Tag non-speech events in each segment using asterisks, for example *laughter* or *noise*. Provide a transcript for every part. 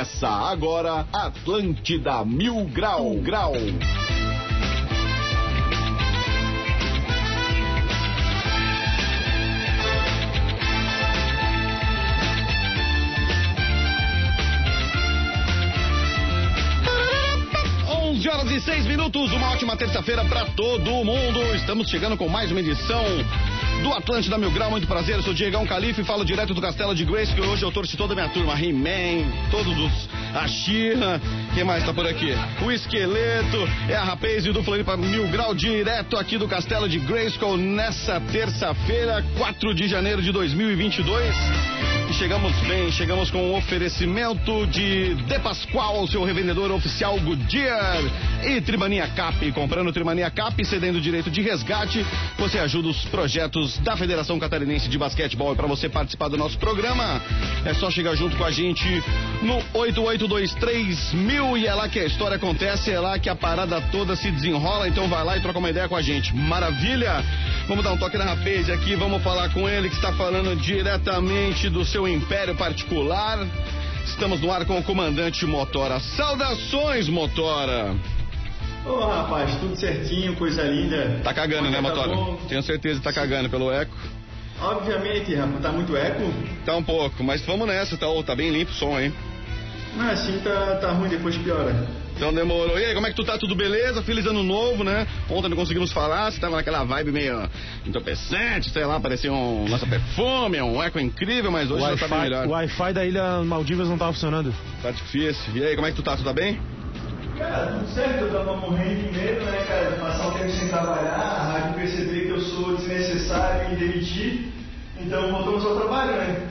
Começa agora Atlântida Mil Grau Grau. horas e seis minutos, uma ótima terça-feira para todo mundo. Estamos chegando com mais uma edição do Atlântida Mil Grau. Muito prazer, eu sou Diegão Calife, falo direto do Castelo de Grace, que hoje eu torço toda a minha turma. He-Man, todos os. A Xirra, quem mais tá por aqui? O Esqueleto, é a Rapaz e do Floripa Mil Grau, direto aqui do Castelo de Grayskull, nessa terça-feira, 4 de janeiro de 2022. E chegamos bem, chegamos com um oferecimento de De Pascoal, seu revendedor oficial Goodyear e Trimania Cap. Comprando Trimania Cap, cedendo direito de resgate, você ajuda os projetos da Federação Catarinense de Basquetebol. E para você participar do nosso programa, é só chegar junto com a gente no 8823 mil e é lá que a história acontece, é lá que a parada toda se desenrola. Então vai lá e troca uma ideia com a gente. Maravilha! Vamos dar um toque na rapaz aqui, vamos falar com ele que está falando diretamente do seu império particular. Estamos no ar com o comandante Motora. Saudações, Motora! Ô oh, rapaz, tudo certinho, coisa linda. Tá cagando, né, Motora? Tá Tenho certeza que tá cagando pelo eco. Obviamente, rapaz, tá muito eco? Tá um pouco, mas vamos nessa, tá, tá bem limpo o som, hein? Mas assim tá, tá ruim, depois piora. Então demorou. E aí, como é que tu tá? Tudo beleza? Feliz ano novo, né? Ontem não conseguimos falar, você tava naquela vibe meio entorpecente, sei lá, parecia um nosso perfume, um eco incrível, mas hoje já tá bem melhor. O Wi-Fi da Ilha Maldivas não tava funcionando. Tá difícil. E aí, como é que tu tá? Tu tá bem? Cara, tudo certo, eu tava morrendo de medo, né, cara, de passar um tempo sem trabalhar, a rádio perceber que eu sou desnecessário e demitir, então voltamos ao trabalho, né?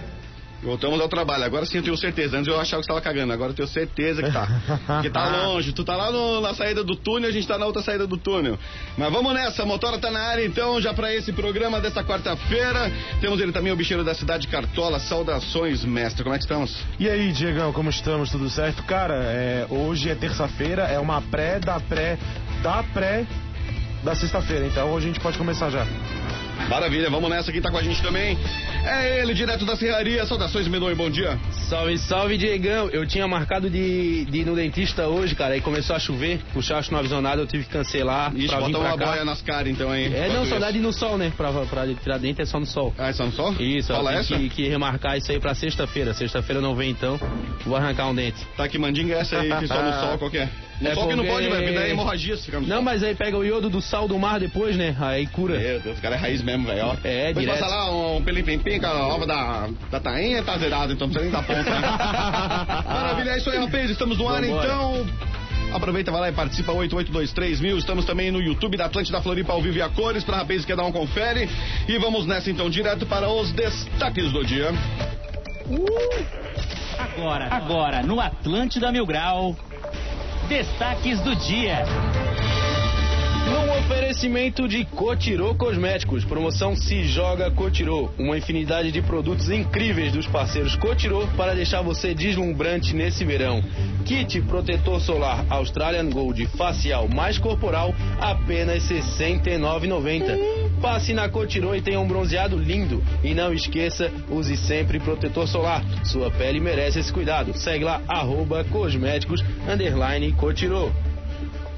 Voltamos ao trabalho. Agora sim eu tenho certeza. Antes eu achava que estava cagando. Agora eu tenho certeza que tá. que tá *laughs* longe. Tu tá lá no, na saída do túnel, a gente tá na outra saída do túnel. Mas vamos nessa. A motora tá na área então, já para esse programa desta quarta-feira. Temos ele também, o bicheiro da cidade Cartola. Saudações, mestre. Como é que estamos? E aí, Diegão, como estamos? Tudo certo? Cara, é, hoje é terça-feira, é uma pré da pré da pré da sexta-feira. Então hoje a gente pode começar já. Maravilha, vamos nessa. Quem tá com a gente também é ele, direto da Serraria. Saudações, Medonho, bom dia. Salve, salve, Diegão. Eu tinha marcado de, de ir no dentista hoje, cara, aí começou a chover, o chacho não avisou nada, eu tive que cancelar. Ixi, pra bota vir uma pra cá. boia nas caras então, hein? É, não, só dá de ir no sol, né? Pra, pra tirar dente é só no sol. Ah, é só no sol? Isso, Fala eu essa? que, que remarcar isso aí pra sexta-feira. Sexta-feira não vem então, vou arrancar um dente. Tá, que mandinga é essa aí, que só no *laughs* sol qualquer? No É sol que não porque- pode, vai dar hemorragia se ficar no Não, sol. mas aí pega o iodo do sal do mar depois, né? Aí cura. Meu Deus, o cara é raiz mesmo, velho, ó. É, Depois direto. passar lá um pelim-pim-pim com a ova da, da tainha, tá zerado, então não precisa nem dar ponta, né? *laughs* Maravilha, é isso aí, rapaz, estamos no ar, Vambora. então... Aproveita, vai lá e participa, 8823 mil. Estamos também no YouTube da Atlântida Floripa ao vivo e a cores, para rapaz que quer dar um confere. E vamos nessa então, direto para os destaques do dia. Agora, agora, no Atlântida Mil Grau, destaques do dia. Num oferecimento de Cotirô Cosméticos, promoção Se Joga Cotirô, uma infinidade de produtos incríveis dos parceiros Cotirô para deixar você deslumbrante nesse verão. Kit protetor solar Australian Gold facial mais corporal, apenas R$ 69,90. Passe na Cotirô e tenha um bronzeado lindo. E não esqueça, use sempre protetor solar. Sua pele merece esse cuidado. Segue lá, arroba cosméticos, underline Cotirô.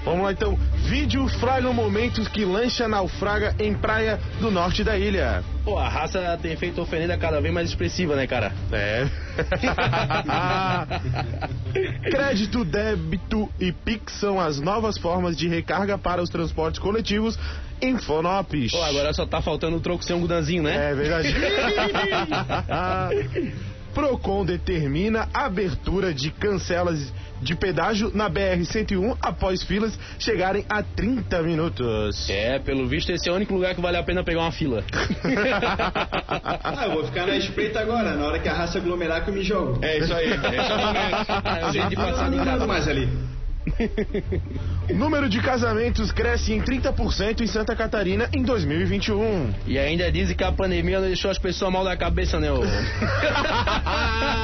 Vamos lá então. Vídeo fraga momentos que lancha naufraga em praia do norte da ilha. Pô, a raça tem feito oferenda cada vez mais expressiva, né, cara? É. *laughs* Crédito, débito e Pix são as novas formas de recarga para os transportes coletivos em Fonopes. Pô, agora só tá faltando o troco sem um gudanzinho, né? É verdade. *laughs* Procon determina a abertura de cancelas de pedágio na BR-101 após filas chegarem a 30 minutos. É, pelo visto esse é o único lugar que vale a pena pegar uma fila. *laughs* Ah, eu vou ficar na espreita agora, na hora que a raça aglomerar que eu me jogo. É isso aí, é o momento. É o jeito de passar de Não mais ali. O *laughs* número de casamentos cresce em 30% em Santa Catarina em 2021. E ainda dizem que a pandemia não deixou as pessoas mal da cabeça, né? ô? *laughs*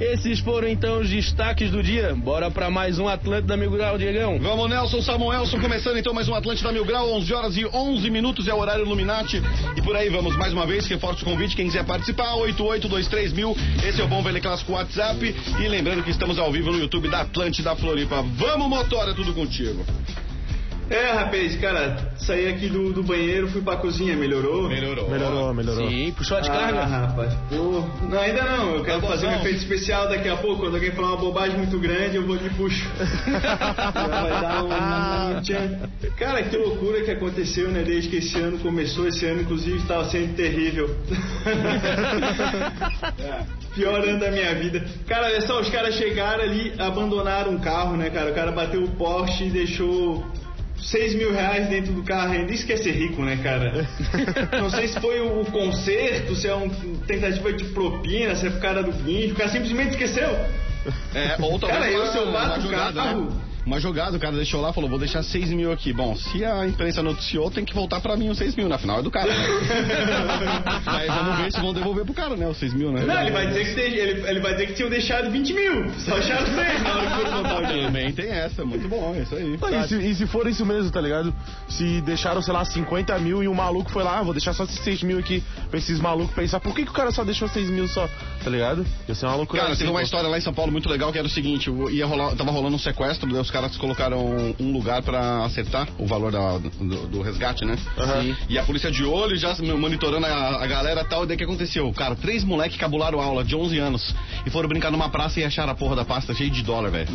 Esses foram então os destaques do dia. Bora pra mais um Atlântida Mil Grau, Diegão. Vamos, Nelson Samuelson, começando então mais um Atlântida Mil Grau, 11 horas e 11 minutos é o horário Illuminati. E por aí vamos mais uma vez, reforço o convite, quem quiser participar, 8823 mil. Esse é o Bom Velho Clássico WhatsApp. E lembrando que estamos ao vivo no YouTube da Atlântida Floripa. Vamos, motor, é tudo contigo. É, rapaz, cara, saí aqui do, do banheiro, fui pra cozinha, melhorou? Melhorou. Melhorou, melhorou. Sim, puxou a Ah, descarga. rapaz, pô. Não, ainda não, eu quero Tá fazer um efeito especial daqui a pouco. Quando alguém falar uma bobagem muito grande, eu vou de puxo. *laughs* Vai dar um, um tchan. Cara, que loucura que aconteceu, né? Desde que esse ano começou, esse ano inclusive estava sendo terrível. *laughs* É, Pior ano da minha vida. Cara, olha só, os caras chegaram ali, abandonaram o carro, né, cara? O cara bateu o Porsche e deixou 6 mil reais dentro do carro ainda. Isso quer ser rico, né, cara? *laughs* Não sei se foi o conserto, se é uma tentativa de propina, se é pro cara do guincho. O cara simplesmente esqueceu. É, ou talvez Cara, eu, se eu bato o carro- né? Uma jogada, o cara deixou lá, falou, vou deixar 6 mil aqui. Bom, se a imprensa noticiou, tem que voltar pra mim os 6 mil, na final é do cara. né? *laughs* Aí vamos ver se vão devolver pro cara, né, os 6 mil, né? Não, ele vai dizer que, tem- ele, ele vai dizer que tinham deixado 20 mil. Só acharam 6 na hora que foram contar o dinheiro. Também tem essa, muito bom, é isso aí. Ah, E se, e se for isso mesmo, tá ligado? Se deixaram, sei lá, 50 mil e o maluco foi lá, ah, vou deixar só esses 6 mil aqui pra esses malucos pensar, por que, que o cara só deixou 6 mil só, tá ligado? Ia ser uma loucura. Cara, assim, teve uma pô. história lá em São Paulo muito legal que era o seguinte, ia rolar, tava rolando um sequestro, daí os caras colocaram um lugar pra acertar o valor da- do, do resgate, né? Sim. E a polícia de olho já monitorando a, a galera e tal, e daí o que aconteceu? Cara, três moleques cabularam aula de 11 anos e foram brincar numa praça e acharam a porra da pasta cheia de dólar, velho.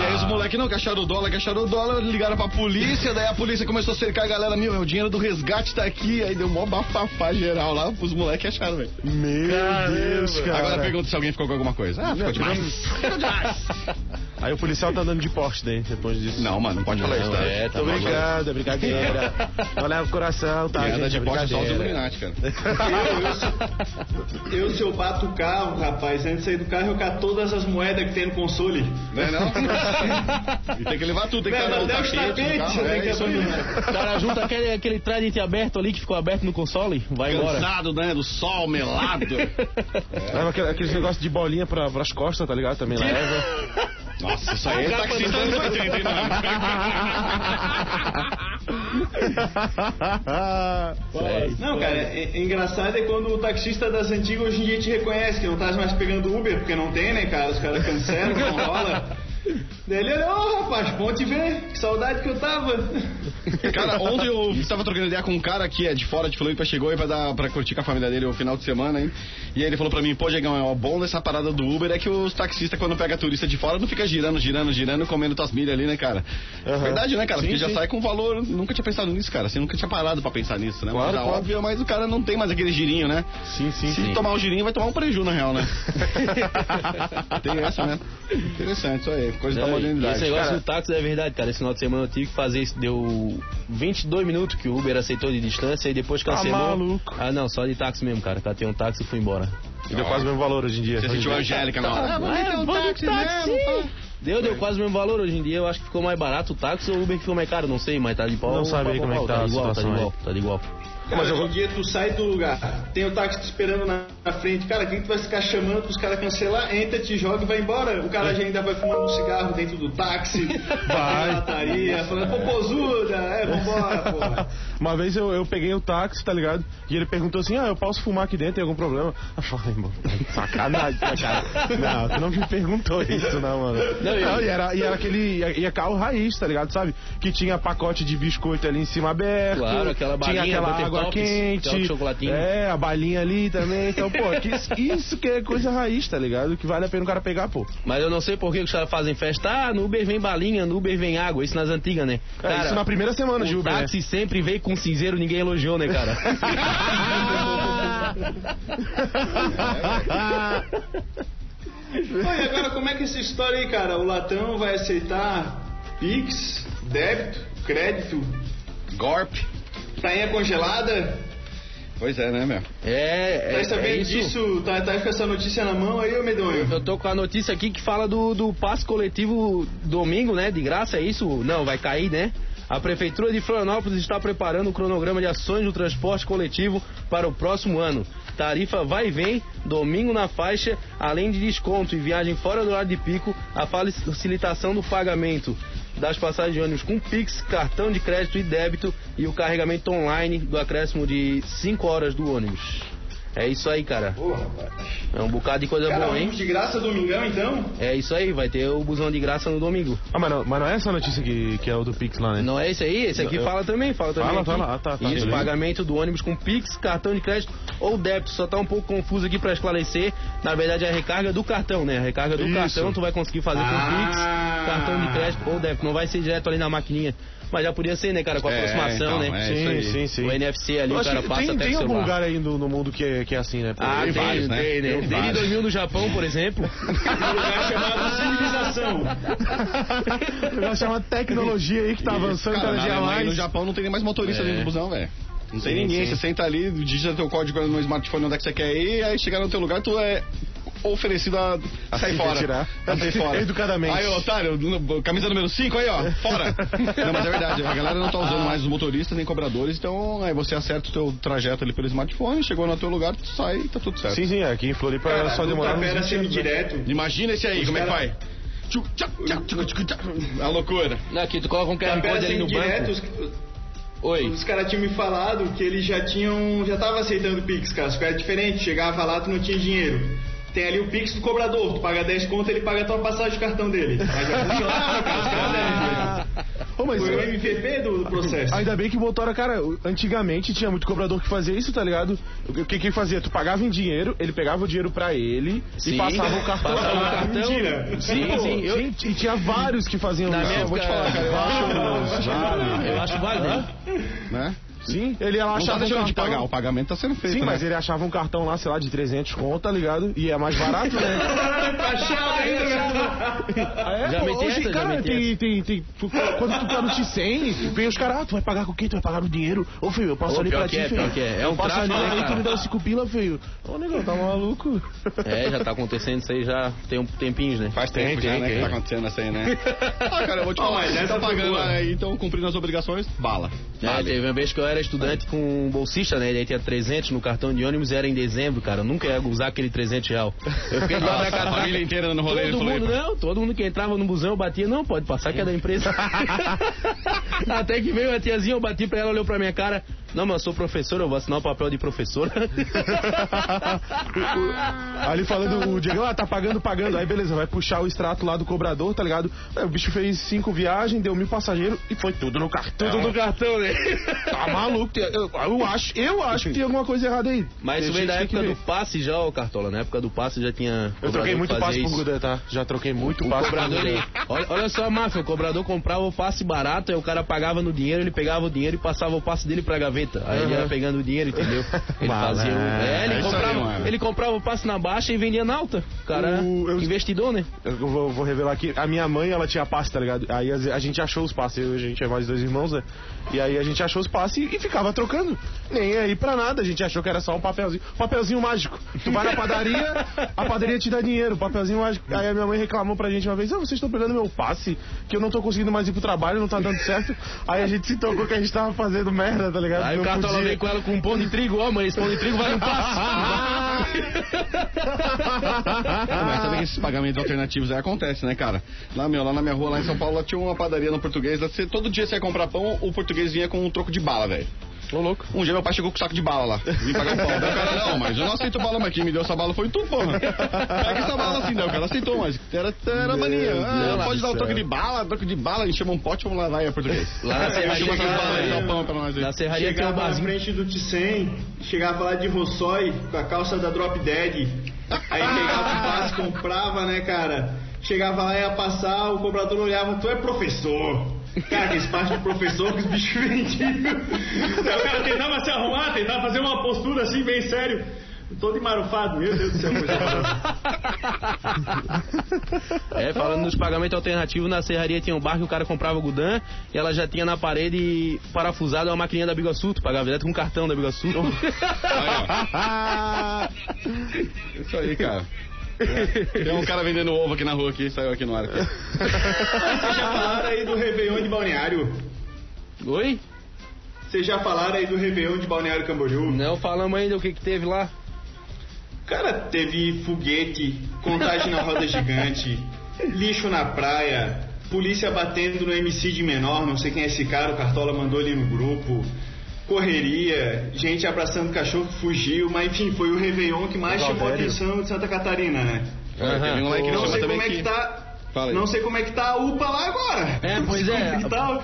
E aí os moleques não, que acharam o dólar, que acharam o dólar, ligaram pra polícia, daí a polícia começou a cercar a galera, meu, o dinheiro do resgate tá aqui, aí deu mó bafafá geral lá, os moleques acharam, velho. Meu Deus, cara. Agora pergunta se alguém ficou com alguma coisa. Ah, ficou demais. *laughs* Aí o policial tá andando de Porsche daí, depois disso. Não, mano, não pode falar isso, tá? é, Tá tô bom, brincando, é brincadeira. *laughs* Não leva o coração, tá? Quem anda de é Porsche só os. Illuminati, cara. Eu, *laughs* eu, se eu bato o carro, rapaz, antes de sair do carro, eu cato todas as moedas que tem no console. Não é não? *laughs* e tem que levar tudo, tem que levar o tapete, tapetes o carro, tem é que isso aí. cara junta aquele, aquele trident aberto ali que ficou aberto no console, vai embora. Cansado, né? Do sol, melado. Leva aquele- aqueles negócios de bolinha pra, pras costas, tá ligado? Também leva. Nossa, isso aí é taxista anos 80, hein, mano? Não, cara, é, é engraçado é quando o taxista das antigas hoje em dia te reconhece, que não tá mais pegando Uber, porque não tem, né, cara? Os caras cancelam, não rola. Daí ele olha, ô rapaz, bom te ver, que saudade que eu tava. Cara, *laughs* ontem eu tava trocando ideia com um cara que é de fora de Floripa, chegou aí pra, dar, pra curtir com a família dele o final de semana, hein? E aí ele falou pra mim, pô, Diegão, é o bom dessa parada do Uber é que os taxistas, quando pega turista de fora, não fica girando, girando, girando, comendo tuas milhas ali, né, cara? Aham. Verdade, né, cara? Sim, Porque já sim. sai com valor, nunca tinha pensado nisso, cara. Você nunca tinha parado pra pensar nisso, né? Claro, mas, é claro. óbvio, mas o cara não tem mais aquele girinho, né? Sim, sim, Se sim. tomar um girinho, vai tomar um preju, na real, né? *laughs* tem essa, né? Interessante, isso aí. Coisa da Não, e modernidade. Esse negócio Cara, do táxi é verdade, cara. Esse final de semana eu tive que fazer isso. Deu 22 minutos que o Uber aceitou de distância e depois Tá cancelou. maluco. Ah, não, só de táxi mesmo, cara. Catei um táxi e fui embora. E deu quase o mesmo valor hoje em dia. Você sentiu a Angélica na hora. Ah, vamos É, um táxi táxi. mesmo, pá. Deu, deu quase o mesmo valor. Hoje em dia eu acho que ficou mais barato o táxi ou o Uber que ficou mais caro, não sei, mas tá de pau. Não sabe aí pau, como é que tá igual, tá de igual, tá de igual. Cara, Mas eu- em dia tu sai do lugar, tem o táxi te esperando na, na frente, cara, quem tu vai ficar chamando pros caras cancelar, entra, te joga e vai embora. O cara já ainda vai fumando um cigarro dentro do táxi, *laughs* Vai. lataria, falando, popozuda, é, vambora, porra. *laughs* Uma vez eu, eu peguei o táxi, tá ligado? E ele perguntou assim: Ah, eu posso fumar aqui dentro? Tem algum problema? Eu falei, irmão, sacanagem, né, cara? *laughs* Não, tu não me perguntou isso, não, mano. Não, Não, e, era, e era aquele. E ia carro raiz, tá ligado? Sabe? Que tinha pacote de biscoito ali em cima aberto. Claro, aquela Tinha balinha, aquela Butter água Pops, quente. É, a balinha ali também. Então, pô, que isso, *laughs* isso que é coisa raiz, tá ligado? Que vale a pena o cara pegar, pô. Mas eu não sei por que os caras fazem festa. Ah, no Uber vem balinha, no Uber vem água. Isso nas antigas, né? É, isso na primeira semana de o Uber, né? táxi sempre veio com cinzeiro, ninguém elogiou, né, cara? E agora como é que é essa história aí, cara? O latão vai aceitar Pix, débito, crédito, Gorp. Tainha congelada? Pois é, né, meu? É, Tá é, sabendo é isso. disso? Tá, tá com essa notícia na mão aí, ô medonho? Eu tô com a notícia aqui que fala do, do passe coletivo domingo, né? De graça, é isso? Não, vai cair, né? A Prefeitura de Florianópolis está preparando o cronograma de ações do transporte coletivo para o próximo ano. Tarifa vai e vem, domingo na faixa, além de desconto e viagem fora do horário de pico, a facilitação do pagamento das passagens de ônibus com Pix, cartão de crédito e débito e o carregamento online do acréscimo de 5 horas do ônibus. É isso aí, cara. Porra, rapaz. É um bocado de coisa Cara, boa, hein? de graça domingão, então? É isso aí, vai ter o busão de graça no domingo. Ah, mas não, mas não é essa notícia que, que é o do Pix lá, né? Não é esse aí? Esse aqui Eu- fala também, fala também. Fala, aqui. fala. Ah, tá, tá. Isso, Beleza. pagamento do ônibus com Pix, cartão de crédito ou débito. Só tá um pouco confuso aqui pra esclarecer. Na verdade é a recarga do cartão, né? A recarga do Isso. cartão tu vai conseguir fazer com Ah. Pix, cartão de crédito ou débito. Não vai ser direto ali na maquininha. Mas já podia ser, né, cara? Com a É, aproximação, então, né? é sim, sim, sim. O NFC ali, o cara passa tem, até tem algum celular. lugar aí no, no mundo que é, que é assim, né? Ah, Tem tem, vários, né? tem, né? Tem Desde vários. 2000 no Japão, por exemplo. *laughs* Um lugar chamado civilização. O negócio chama tecnologia aí que tá avançando Cara, cada dia mais. no Japão não tem nem mais motorista É. dentro do busão, velho. Não tem Sim, ninguém, sim. você senta ali, digita teu código no smartphone onde é que você quer ir, aí chegar no teu lugar, tu é oferecido a, a sair fora. retirar. A sair fora. *laughs* Educadamente. Aí, otário, camisa número 5 aí, ó, fora. *laughs* não, mas é verdade, a galera não tá usando mais os motoristas nem cobradores, então aí você acerta o teu trajeto ali pelo smartphone, chegou no teu lugar, tu sai e tá tudo certo. Sim, sim, aqui em Floripa Cara, só demorava uns era 20 anos, né? semi-direto. Imagina esse aí, Os como é que vai? A loucura. Aqui, tu coloca um QR Tapera Code ali no semi-direto, banco. os, Oi. os caras tinham me falado que eles já tinham. Já tava aceitando Pix, cara. Só que era diferente, chegava lá, tu não tinha dinheiro. Tem ali o Pix do cobrador, tu paga 10 conto, ele paga a tua passagem de cartão dele. Mas já cara, os caras devem Ô, mas Foi o MVP do, do processo. Ainda bem que botaram, cara, antigamente tinha muito cobrador que fazia isso, tá ligado? O que que ele fazia? Tu pagava em dinheiro, ele pegava o dinheiro pra ele Sim. e passava o cartão. Passava o cartão. mentira. Sim, Pô, sim. Eu, sim, E tinha vários que faziam Na isso. minha Eu vou te falar, cara. Eu acho. válido. eu acho válido. hein? Né? Sim, ele Não tá achava um deixando de cartão. pagar, o pagamento tá sendo feito. Sim, né? mas ele achava um cartão lá, sei lá, de 300 conto, tá ligado? E é mais barato, né? *laughs* Achava ainda, né? É, Já pô, hoje, essa, cara, tem, tem, tem, quando tu tá no T100, vem os caras, ah, tu vai pagar com quem? Tu vai pagar no dinheiro? Ô, filho, eu passo Ô, ali pra que ti, é, filho. é. É um passo ali, né, tu me dá os 5 pila, filho. Ô, negão, tá maluco? É, já tá acontecendo isso aí já tem um tempinho, né? Faz Tem, tempo já, tem, né, tem. que tá acontecendo essa aí, né? *laughs* ah, cara, eu vou te falar, essa tá pagando aí, então cumprindo as obrigações, bala. É, Vale. teve uma vez que eu era estudante com um bolsista, né? Daí tinha 300 no cartão de ônibus, era em dezembro, cara. Eu nunca ia usar aquele 300 real. Eu fiquei *laughs* lado da a casa. família inteira no rolê. Todo ele mundo, não, todo mundo que entrava no busão eu batia, não, pode passar que é da empresa. *laughs* Até que veio a tiazinha, eu bati pra ela, olhou pra minha cara, não, mas eu sou professor, eu vou assinar o papel de professora. *laughs* Ali falando, o Diego, ah, tá pagando, pagando. Aí beleza, vai puxar o extrato lá do cobrador, tá ligado? Aí, o bicho fez cinco viagens, deu mil passageiros e foi tudo no cartão. Tudo no cartão, né? Tá maluco? Eu, eu acho, eu acho que tem alguma coisa errada aí. Mas isso veio da época do passe já, ô Cartola. Na época do passe já tinha. Eu troquei muito passe fazia pro isso. Gudan, tá? Já troquei muito O passe cobrador, pro ele, olha, olha só a máfia, o cobrador comprava o passe barato, aí o cara pagava no dinheiro, ele pegava o dinheiro e passava o passe dele pra gaveta. Aí ele Uhum. ia pegando o dinheiro, entendeu? *laughs* Ele fazia o... É, ele É isso aí, comprava, mano. ele comprava o passe na baixa e vendia na alta. O cara, O- eu- investidor, né? Eu vou, vou revelar aqui. A minha mãe, ela tinha passe, tá ligado? Aí a, gente achou os passes. A gente é mais dois irmãos, né? E aí a gente achou os passes e, e ficava trocando. Nem aí pra nada. A gente achou que era só um papelzinho. Papelzinho mágico. Tu vai na padaria, a padaria te dá dinheiro. Papelzinho mágico. Aí a minha mãe reclamou pra gente uma vez: Ah, vocês estão pegando meu passe, que eu não tô conseguindo mais ir pro trabalho, não tá dando certo. Aí a gente se tocou que a gente tava fazendo merda, tá ligado? Aí Não o Cartola podia. veio com ela com um pão de trigo, ó mãe, esse pão de trigo vale um passe. Mas sabe que esses pagamentos alternativos aí acontecem, né, cara? Lá, meu, lá na minha rua, lá em São Paulo, lá tinha uma padaria no português. lá você- todo dia você ia comprar pão, o português vinha com um troco de bala, velho. Ô, louco. Um dia meu pai chegou com um saco de bala lá. Vim pagar o pão. Daí o cara, não, mas eu não aceito bala, mas quem me deu essa bala foi tu, porra. Pega essa bala assim, daí o cara aceitou, mas era, era mania. Ah, pode dar o céu. troco de bala, troco de bala, a gente chama um pote, vamos lá, vai, é português. Lá na serraria, Chama essas balas aí, dá tinha- o pão pra nós aí. na serraria tem um Chegava na barzinho. frente do T100, chegava lá de Rossói com a calça da Drop Dead. Aí pegava o passe, comprava, né, cara? Chegava lá, ia passar, o cobrador olhava, tu é professor. Cara, que esse passe de professor que os bichos vendiam. Aí o cara tentava se arrumar, tentava fazer uma postura assim, bem sério. Todo emarufado, meu Deus do céu, coisa *laughs* horrorosa. É, falando nos pagamentos alternativos, na serraria tinha um bar que o cara comprava o Gudan e ela já tinha na parede parafusada uma maquininha da Bigasul, tu pagava direto com cartão da Bigasul. *laughs* Isso aí, cara. Tem um cara vendendo ovo aqui na rua, aqui, saiu aqui no ar. Aqui. Vocês já falaram aí do Réveillon de Balneário. Oi? Vocês já falaram aí do Réveillon de Balneário Camboriú? Não falamos ainda o que que teve lá. Cara, teve foguete, contagem na roda gigante, lixo na praia, polícia batendo no MC de menor, não sei quem é esse cara, o Cartola mandou ali no grupo, correria, gente abraçando cachorro que fugiu, mas enfim, foi o Réveillon que mais chamou a atenção de Santa Catarina, né? Um que Não sei como é que tá. Não sei como é que tá a UPA lá agora. É, pois *laughs* é. Como que tá?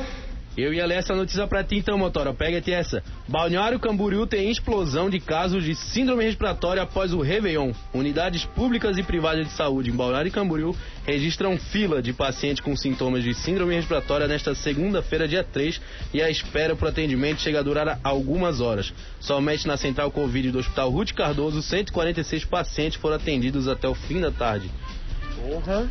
Eu ia ler essa notícia pra ti então, Motora. Pega-te essa. Balneário Camboriú tem explosão de casos de síndrome respiratória após o Réveillon. Unidades públicas e privadas de saúde em Balneário Camboriú registram fila de pacientes com sintomas de síndrome respiratória nesta segunda-feira, dia 3, e a espera por atendimento chega a durar algumas horas. Somente na central Covid do Hospital Ruth Cardoso, 146 pacientes foram atendidos até o fim da tarde.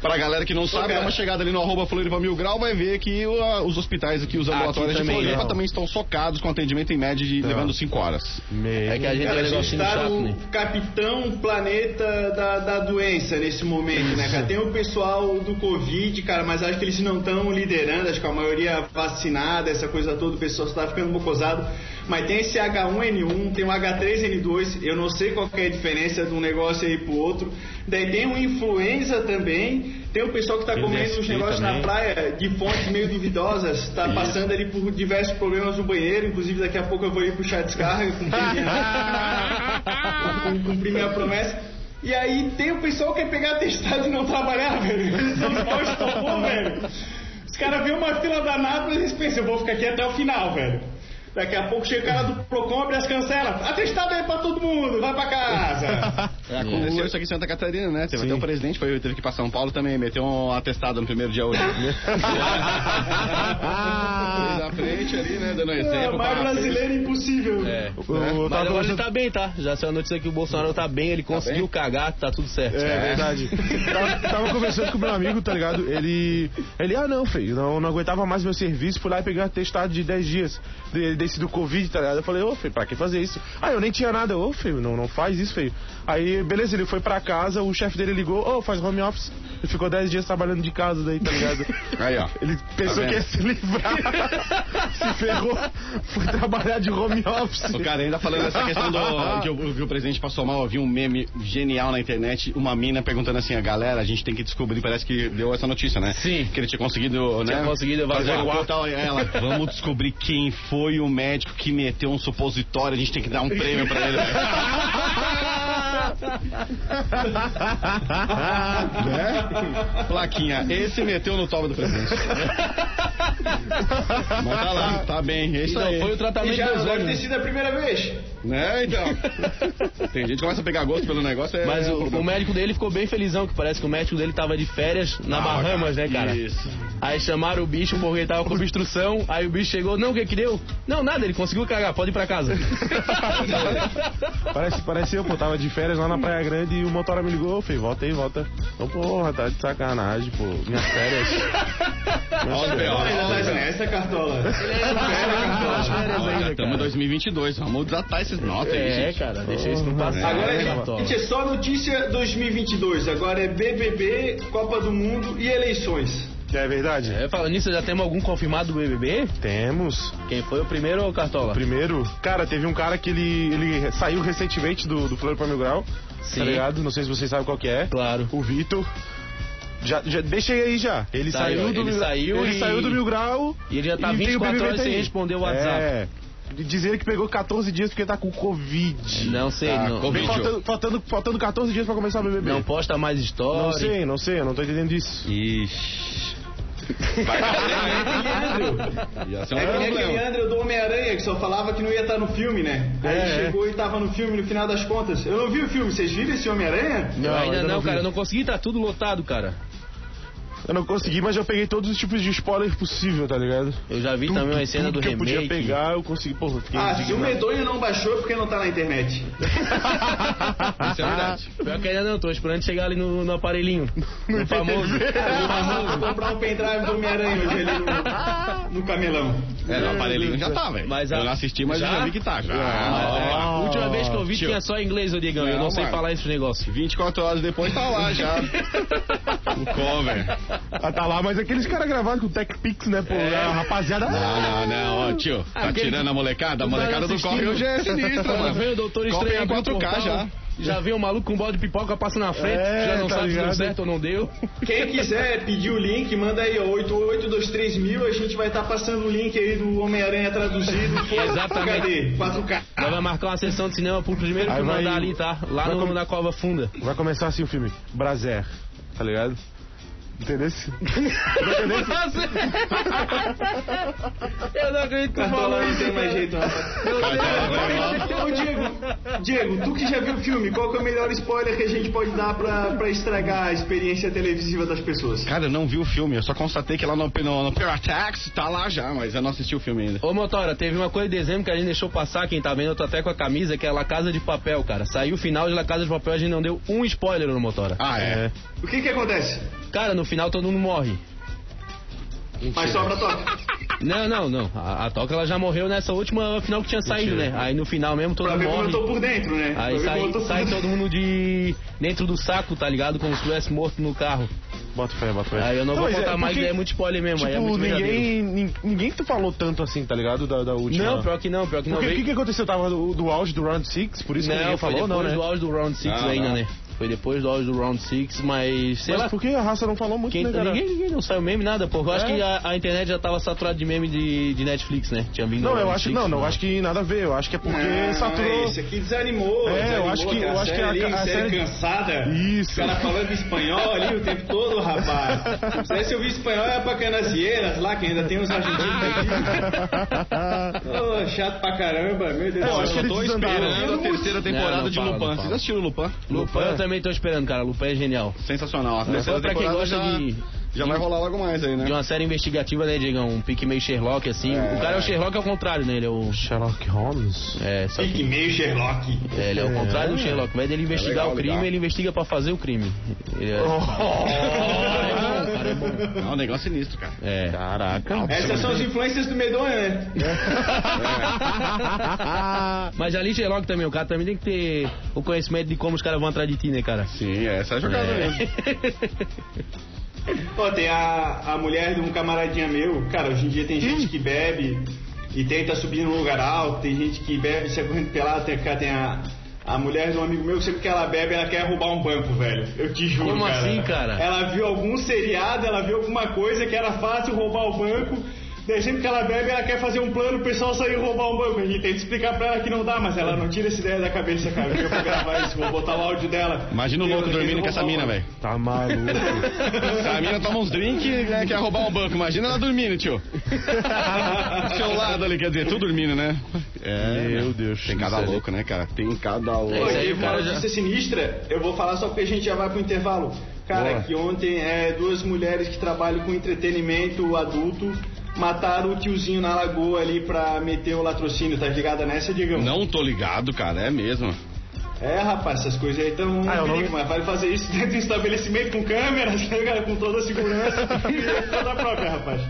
Pra galera que não sabe, cara. dá uma chegada ali no arroba Floripa Mil Grau, vai ver que o- a- os hospitais aqui, os ambulatórios de também, Floripa é. também estão socados com atendimento em média de levando 5 horas. É que a gente Cara, é a gente negocinho tá chato, no né? capitão planeta da, da doença nesse momento, né, cara? *laughs* Tem o pessoal do Covid, cara, mas acho que eles não estão liderando, acho que a maioria vacinada, essa coisa toda, o pessoal está ficando mocosado. Mas tem esse H1N1, tem o H3N2, eu não sei qual que é a diferença de um negócio aí pro outro. Daí tem o influenza também, tem o pessoal que tá o comendo uns DST negócios na praia de fontes meio duvidosas, tá passando ali por diversos problemas no banheiro, inclusive daqui a pouco eu vou ir puxar descarga, cumprir minha, *laughs* cum- cumprir minha promessa. E aí tem o pessoal que quer pegar testado e não trabalhar, velho. *laughs* Eles são os velho. Os caras vêem uma fila danada, mas eles pensam, eu vou ficar aqui até o final, velho. Daqui a pouco chega o cara do Procon, abre as cancelas. Atestado aí pra todo mundo, vai pra casa. *laughs* É, aconteceu isso aqui em Santa Catarina, né? Teve até o presidente, foi, teve que ir pra São Paulo também, meteu um atestado no primeiro dia hoje. *laughs* Na frente ali, né? Dando É, exemplo. mais pá, brasileiro impossível. É. Eu tava Mas agora ele tá bem, tá? Já saiu a notícia que o Bolsonaro tá bem, ele conseguiu cagar, tá tudo certo. É, verdade. tava, tava conversando com meu amigo, tá ligado? Ele. Ele, ah não, feio, não, não aguentava mais meu serviço, fui lá e peguei um atestado de 10 dias de- desse do Covid, tá ligado? Eu falei, ô, feio, pra que fazer isso? Ah, eu nem tinha nada, ô, feio, não, não faz isso, feio. Aí, beleza, ele foi pra casa, o chefe dele ligou, ô, faz home office. Ele ficou 10 dias trabalhando de casa daí, tá ligado? *laughs* Aí, ó. Ele pensou vendo? que ia se livrar, *laughs* se ferrou, foi trabalhar de home office. O cara ainda falando essa questão do *laughs* que o, que o presidente passou mal, eu vi um meme genial na internet, uma mina perguntando assim, a galera, a gente tem que descobrir, parece que deu essa notícia, né? Sim. Que ele tinha conseguido, né? Tinha conseguido fazer o tal, e ela, vamos descobrir quem foi o médico que meteu um supositório, a gente tem que dar um prêmio pra ele. *laughs* né? Plaquinha, esse meteu no toba do presidente. Mas tá lá, tá bem, é isso Então, aí. foi o E tratamento já dos não deve ter sido a primeira vez. Né, então. Tem gente que começa a pegar gosto pelo negócio. É, Mas o, o médico dele ficou bem felizão, que parece que o médico dele tava de férias na Ah, Bahamas, cara, né, cara? isso. Aí chamaram o bicho porque ele tava com obstrução, aí o bicho chegou, não, o que que deu? Não, nada, ele conseguiu cagar, pode ir pra casa. *laughs* *laughs* Parece, parece eu, pô, tava de férias lá na Praia Grande e o motora me ligou, feio, volta aí, volta. Então, porra, tá de sacanagem, pô, minhas férias. Ó, os B.O., B.O. nessa cartola. Olha, Estamos em 2022, vamos datar esses notas aí, é, gente. cara, deixa isso no passado. Agora, né, Cartola? gente, é só notícia 2022. Agora é BBB, Copa do Mundo e eleições. É verdade? É, falando nisso, já temos algum confirmado do BBB? Temos. Quem foi o primeiro, ô, Cartola? Primeiro, cara, teve um cara que ele, ele saiu recentemente do, do Floripa Mil Grau, Sim. tá ligado? Não sei se vocês sabem qual que é. Claro. O Vitor. Já, já, deixei aí já. Ele Saiu, saiu, do ele Mil- saiu ele e- saiu do Mil Grau. E ele já tá e tem o 24 BBB horas sem responder o WhatsApp. É. Dizer que pegou 14 dias porque tá com Covid. Não sei, Tá, não. Covid. Faltando, faltando, faltando 14 dias pra começar o BBB. Não posta mais história. Não sei, não sei, eu não tô entendendo isso. Ixi. Vai ser um É que nem aquele. André do Homem-Aranha que só falava que não ia estar no filme, né? Aí É, chegou e tava no filme no final das contas. Eu não vi o filme, vocês viram esse Homem-Aranha? Eu ainda, ainda não, não cara, eu não consegui, tá tudo lotado, cara. Eu não consegui, mas eu peguei todos os tipos de spoiler possível, tá ligado? Eu já vi Tudo, também uma cena tudo do que eu podia remake. pegar, eu consegui. Porra, eu fiquei Ah, se o indignado. medonho não baixou é porque não tá na internet. *laughs* Isso é verdade. Pior que ainda não, tô esperando chegar ali no, no aparelhinho. *laughs* No famoso. Eu famoso comprar um pendrive do Homem-Aranha hoje ali no, no camelão. É, no aparelhinho já tá, velho. Mas eu não assisti, mas já? já vi que tá. Já. Mas, é, a última vez que eu vi tio. tinha só inglês, ô Diegão. eu Não, não sei mano. falar esse negócio. 24 horas depois tá lá já. *laughs* o cover. Ah, tá lá, mas aqueles caras gravados com Tech Pix, né, pô? A rapaziada. Não, não, não, ó, tio. Tá Aquele- tirando a molecada? A tá molecada do corre hoje é sinistra, Já mano. veio o doutor Estranho em aqui no 4K portal, já. Já viu um maluco com um balde de pipoca passa na frente, É, já não tá sabe se deu ligado? certo ou não deu. Quem quiser pedir o link, manda aí, ó, 8823 mil, a gente vai estar passando o link aí do Homem-Aranha traduzido. *laughs* Exatamente. HD, 4K. Nós vamos marcar uma sessão de cinema pro primeiro Aí que vai- mandar ali, tá? Lá vai no, com- na Cova Funda. Vai começar assim o filme. Braser. Tá ligado? Entendeu? *laughs* Eu não acredito que tu falou não isso, tem mais jeito, rapaz. Ô, Diego, Diego, tu que já viu o filme, qual que é o melhor spoiler que a gente pode dar pra, pra estragar a experiência televisiva das pessoas? Cara, eu não vi o filme, eu só constatei que lá no, no, no Piratax tá lá já, mas eu não assisti o filme ainda. Ô Motora, teve uma coisa de dezembro que a gente deixou passar, quem tá vendo, eu tô até com a camisa, que é La Casa de Papel, cara. Saiu o final de La Casa de Papel, a gente não deu um spoiler no Motora. Ah, é? O que que acontece? Cara, no final todo mundo morre. Mas sobra toque. Não, não, não. A, a Toca ela já morreu nessa última final que tinha saído, né? Aí no final mesmo todo Pra mundo ver como eu morre. tô por dentro, né? Aí pra sai, sai todo mundo de dentro do saco, tá ligado? Como se tivesse morto no carro. Bota fé, bota fé. Aí eu não, vou mas contar é mais, porque, é muito spoiler mesmo. aí é Tipo, muito verdadeiro. ninguém, nin- ninguém tu falou tanto assim, tá ligado? Da, da última. Não, pior que não, pior que não. Porque o veio- que, que aconteceu? Tava do, do auge do Round 6, por isso que Não, ninguém foi falou, depois não, né? do auge do Round 6 Não, ainda, não. né? Foi depois do auge do Round 6, mas sei Mas lá. por que a raça não falou muito, Quem, né, cara? ninguém, ninguém não saiu meme, nada, pô. Eu acho É? que a, a internet já tava saturada de meme de, de Netflix, né? Tinha vindo Não, eu acho, Six, não, não, né? acho que nada a ver. Eu acho que é porque Não, saturou. Esse aqui desanimou. É, eu desanimou acho que- eu acho que a- ali, a série série- cansada. Isso. O cara falando espanhol ali o tempo todo, rapaz. Se eu ouvir espanhol é pra Canasieras lá, que ainda tem uns argentinos aqui. Ô, chato pra caramba, meu Deus Eu do acho que. Eu tô esperando a terceira temporada Não, não de fala, Lupin. Vocês assistiram Lupin? Lupin eu também tô esperando, cara. Lupin é genial. Sensacional. A terceira pra quem gosta já, de- já vai rolar logo mais aí, né? De uma série investigativa, né, Diegão? Um pique meio Sherlock, assim. É. O cara é o Sherlock ao contrário, né? Ele é o. Sherlock Holmes. É, só Fique que. meio Sherlock. é, ele é o contrário do Sherlock. Ao invés dele investigar legal, o crime, legal. ele investiga pra fazer o crime. Ele é. O *laughs* cara é bom, é. É um negócio sinistro, cara. É. Caraca. Essas são as influências do Medonha, né? *laughs* Mas ali Sherlock também, o cara também tem que ter o conhecimento de como os caras vão atrás de ti, né, cara? Sim, essa é a jogada mesmo. *laughs* Pô, tem a, a mulher de um camaradinha meu. Cara, hoje em dia tem gente que bebe e tenta subir num lugar alto. Tem gente que bebe, se correndo pelado. Tem, cara, tem a, a mulher de um amigo meu sempre que ela bebe, ela quer roubar um banco, velho. Eu te juro, Como cara. assim, cara? Ela viu algum seriado, ela viu alguma coisa que era fácil roubar o banco. Daí sempre que ela bebe, ela quer fazer um plano, o pessoal sair roubar um banco. A gente tenta explicar pra ela que não dá, mas ela não tira essa ideia da cabeça, cara. Eu vou gravar isso, vou botar o áudio dela. Imagina o louco dormindo com essa mina, velho. Tá maluco. A mina toma uns drinks e né, quer roubar um banco. Imagina ela dormindo, tio. Do seu lado ali, quer dizer, tu dormindo, né? É, Meu né? Deus. Tem cada aí. louco, né, cara? Tem cada louco. É, isso aí, Hoje, o uma cara já- notícia sinistra, eu vou falar só porque a gente já vai pro intervalo. Cara, Boa. que ontem é, duas mulheres que trabalham com entretenimento adulto mataram o tiozinho na lagoa ali pra meter o latrocínio, tá ligada nessa, Digão? Não tô ligado, cara, é mesmo. É, rapaz, essas coisas aí tão Ah, eu não- perigo, mas vale fazer isso *laughs* dentro do estabelecimento com câmeras, tá ligado? Com toda a segurança *laughs* e toda a própria, rapaz.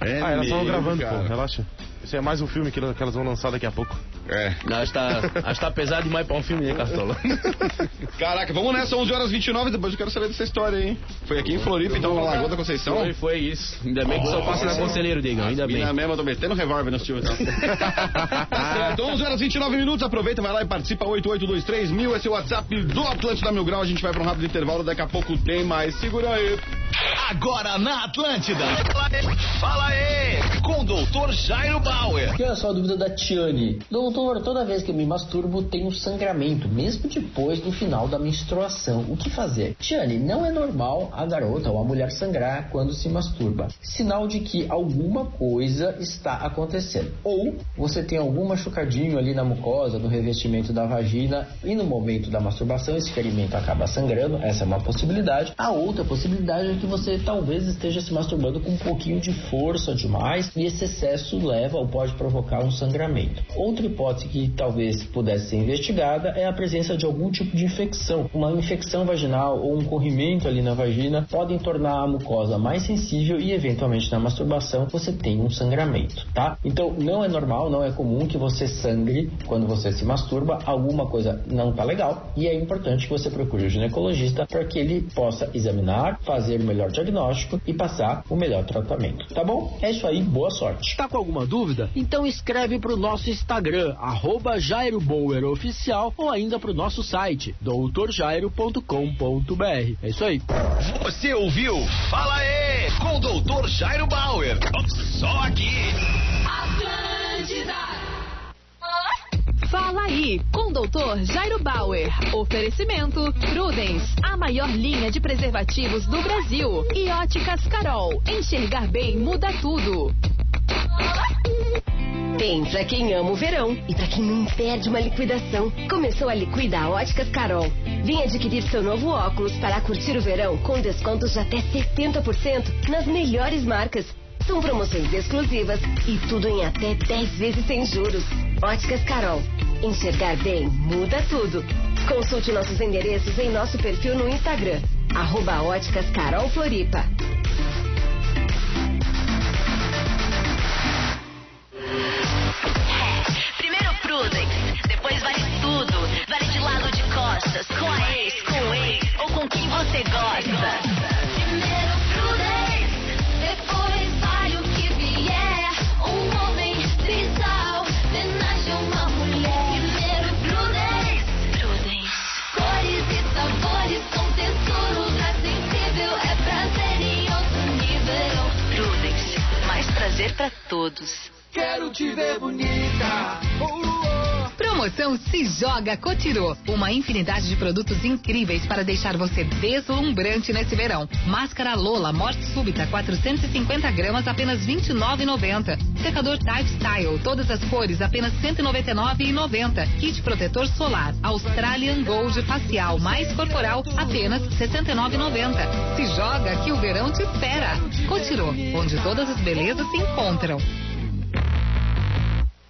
É Ah, elas estão mesmo, gravando, cara. pô. Relaxa. Isso é mais um filme que, que elas vão lançar daqui a pouco. É. Não, acho que tá, acho que tá pesado demais pra um filme, né, Cartola? *laughs* Caraca, vamos nessa, 11 horas 29, depois eu quero saber dessa história aí. Foi aqui em Floripa, então, na Lagoa da Conceição? Foi, foi isso. Ainda bem que só passa na Conselheiro, Digão, ainda bem. Mina mesmo, eu tô metendo revólver nos tios, então. *laughs* tá certo, 11 horas 29 minutos, aproveita, vai lá e participa, 8823 mil, esse é o WhatsApp do Atlântida Mil Grau, a gente vai pra um rápido intervalo, daqui a pouco tem mais, segura aí. Agora na Atlântida. Fala aí, com o doutor Jairo Bauer. E olha só a dúvida da Tiane. Doutor, toda vez que eu me masturbo tenho sangramento, mesmo depois do final da menstruação. O que fazer? Tiane, não é normal a garota ou a mulher sangrar quando se masturba. Sinal de que alguma coisa está acontecendo. Ou você tem algum machucadinho ali na mucosa, no revestimento da vagina e no momento da masturbação esse ferimento acaba sangrando. Essa é uma possibilidade. A outra possibilidade é que você talvez esteja se masturbando com um pouquinho de força demais e esse excesso leva ou pode provocar um sangramento. Outra hipótese que talvez pudesse ser investigada é a presença de algum tipo de infecção. Uma infecção vaginal ou um corrimento ali na vagina podem tornar a mucosa mais sensível e eventualmente na masturbação você tem um sangramento, tá? Então não é normal, não é comum que você sangre quando você se masturba, alguma coisa não tá legal e é importante que você procure o ginecologista para que ele possa examinar, fazer melhor diagnóstico e passar o melhor tratamento. Tá bom? É isso aí, boa sorte. Tá com alguma dúvida? Então escreve pro nosso Instagram, arroba Jairo Bauer Oficial, ou ainda pro nosso site, doutorjairo.com.br. É isso aí. Você ouviu? Fala aí, com o Dr. Jairo Bauer. Só aqui. Fala aí, com o doutor Jairo Bauer. Oferecimento Prudence, a maior linha de preservativos do Brasil. E óticas Carol, enxergar bem muda tudo. Tem pra quem ama o verão e pra quem não perde uma liquidação. Começou a Liquida Óticas Carol. Vem adquirir seu novo óculos para curtir o verão com descontos de até 70% nas melhores marcas. São promoções exclusivas e tudo em até 10 vezes sem juros. Óticas Carol. Enxergar bem muda tudo. Consulte nossos endereços em nosso perfil no Instagram. Arroba Óticas Carol Floripa. Primeiro Prudence, depois vale tudo. Vale de lado de costas, com a ex, com o ex ou com quem você gosta. Todos. Quero te ver bonita. Promoção Se Joga Cotirô. Uma infinidade de produtos incríveis para deixar você deslumbrante nesse verão. Máscara Lola Morte Súbita 450 gramas apenas 29,90. Secador Type Style todas as cores apenas 199,90. Kit protetor solar Australian Gold facial mais corporal apenas 69,90. Se joga que o verão te espera. Cotirô, onde todas as belezas se encontram.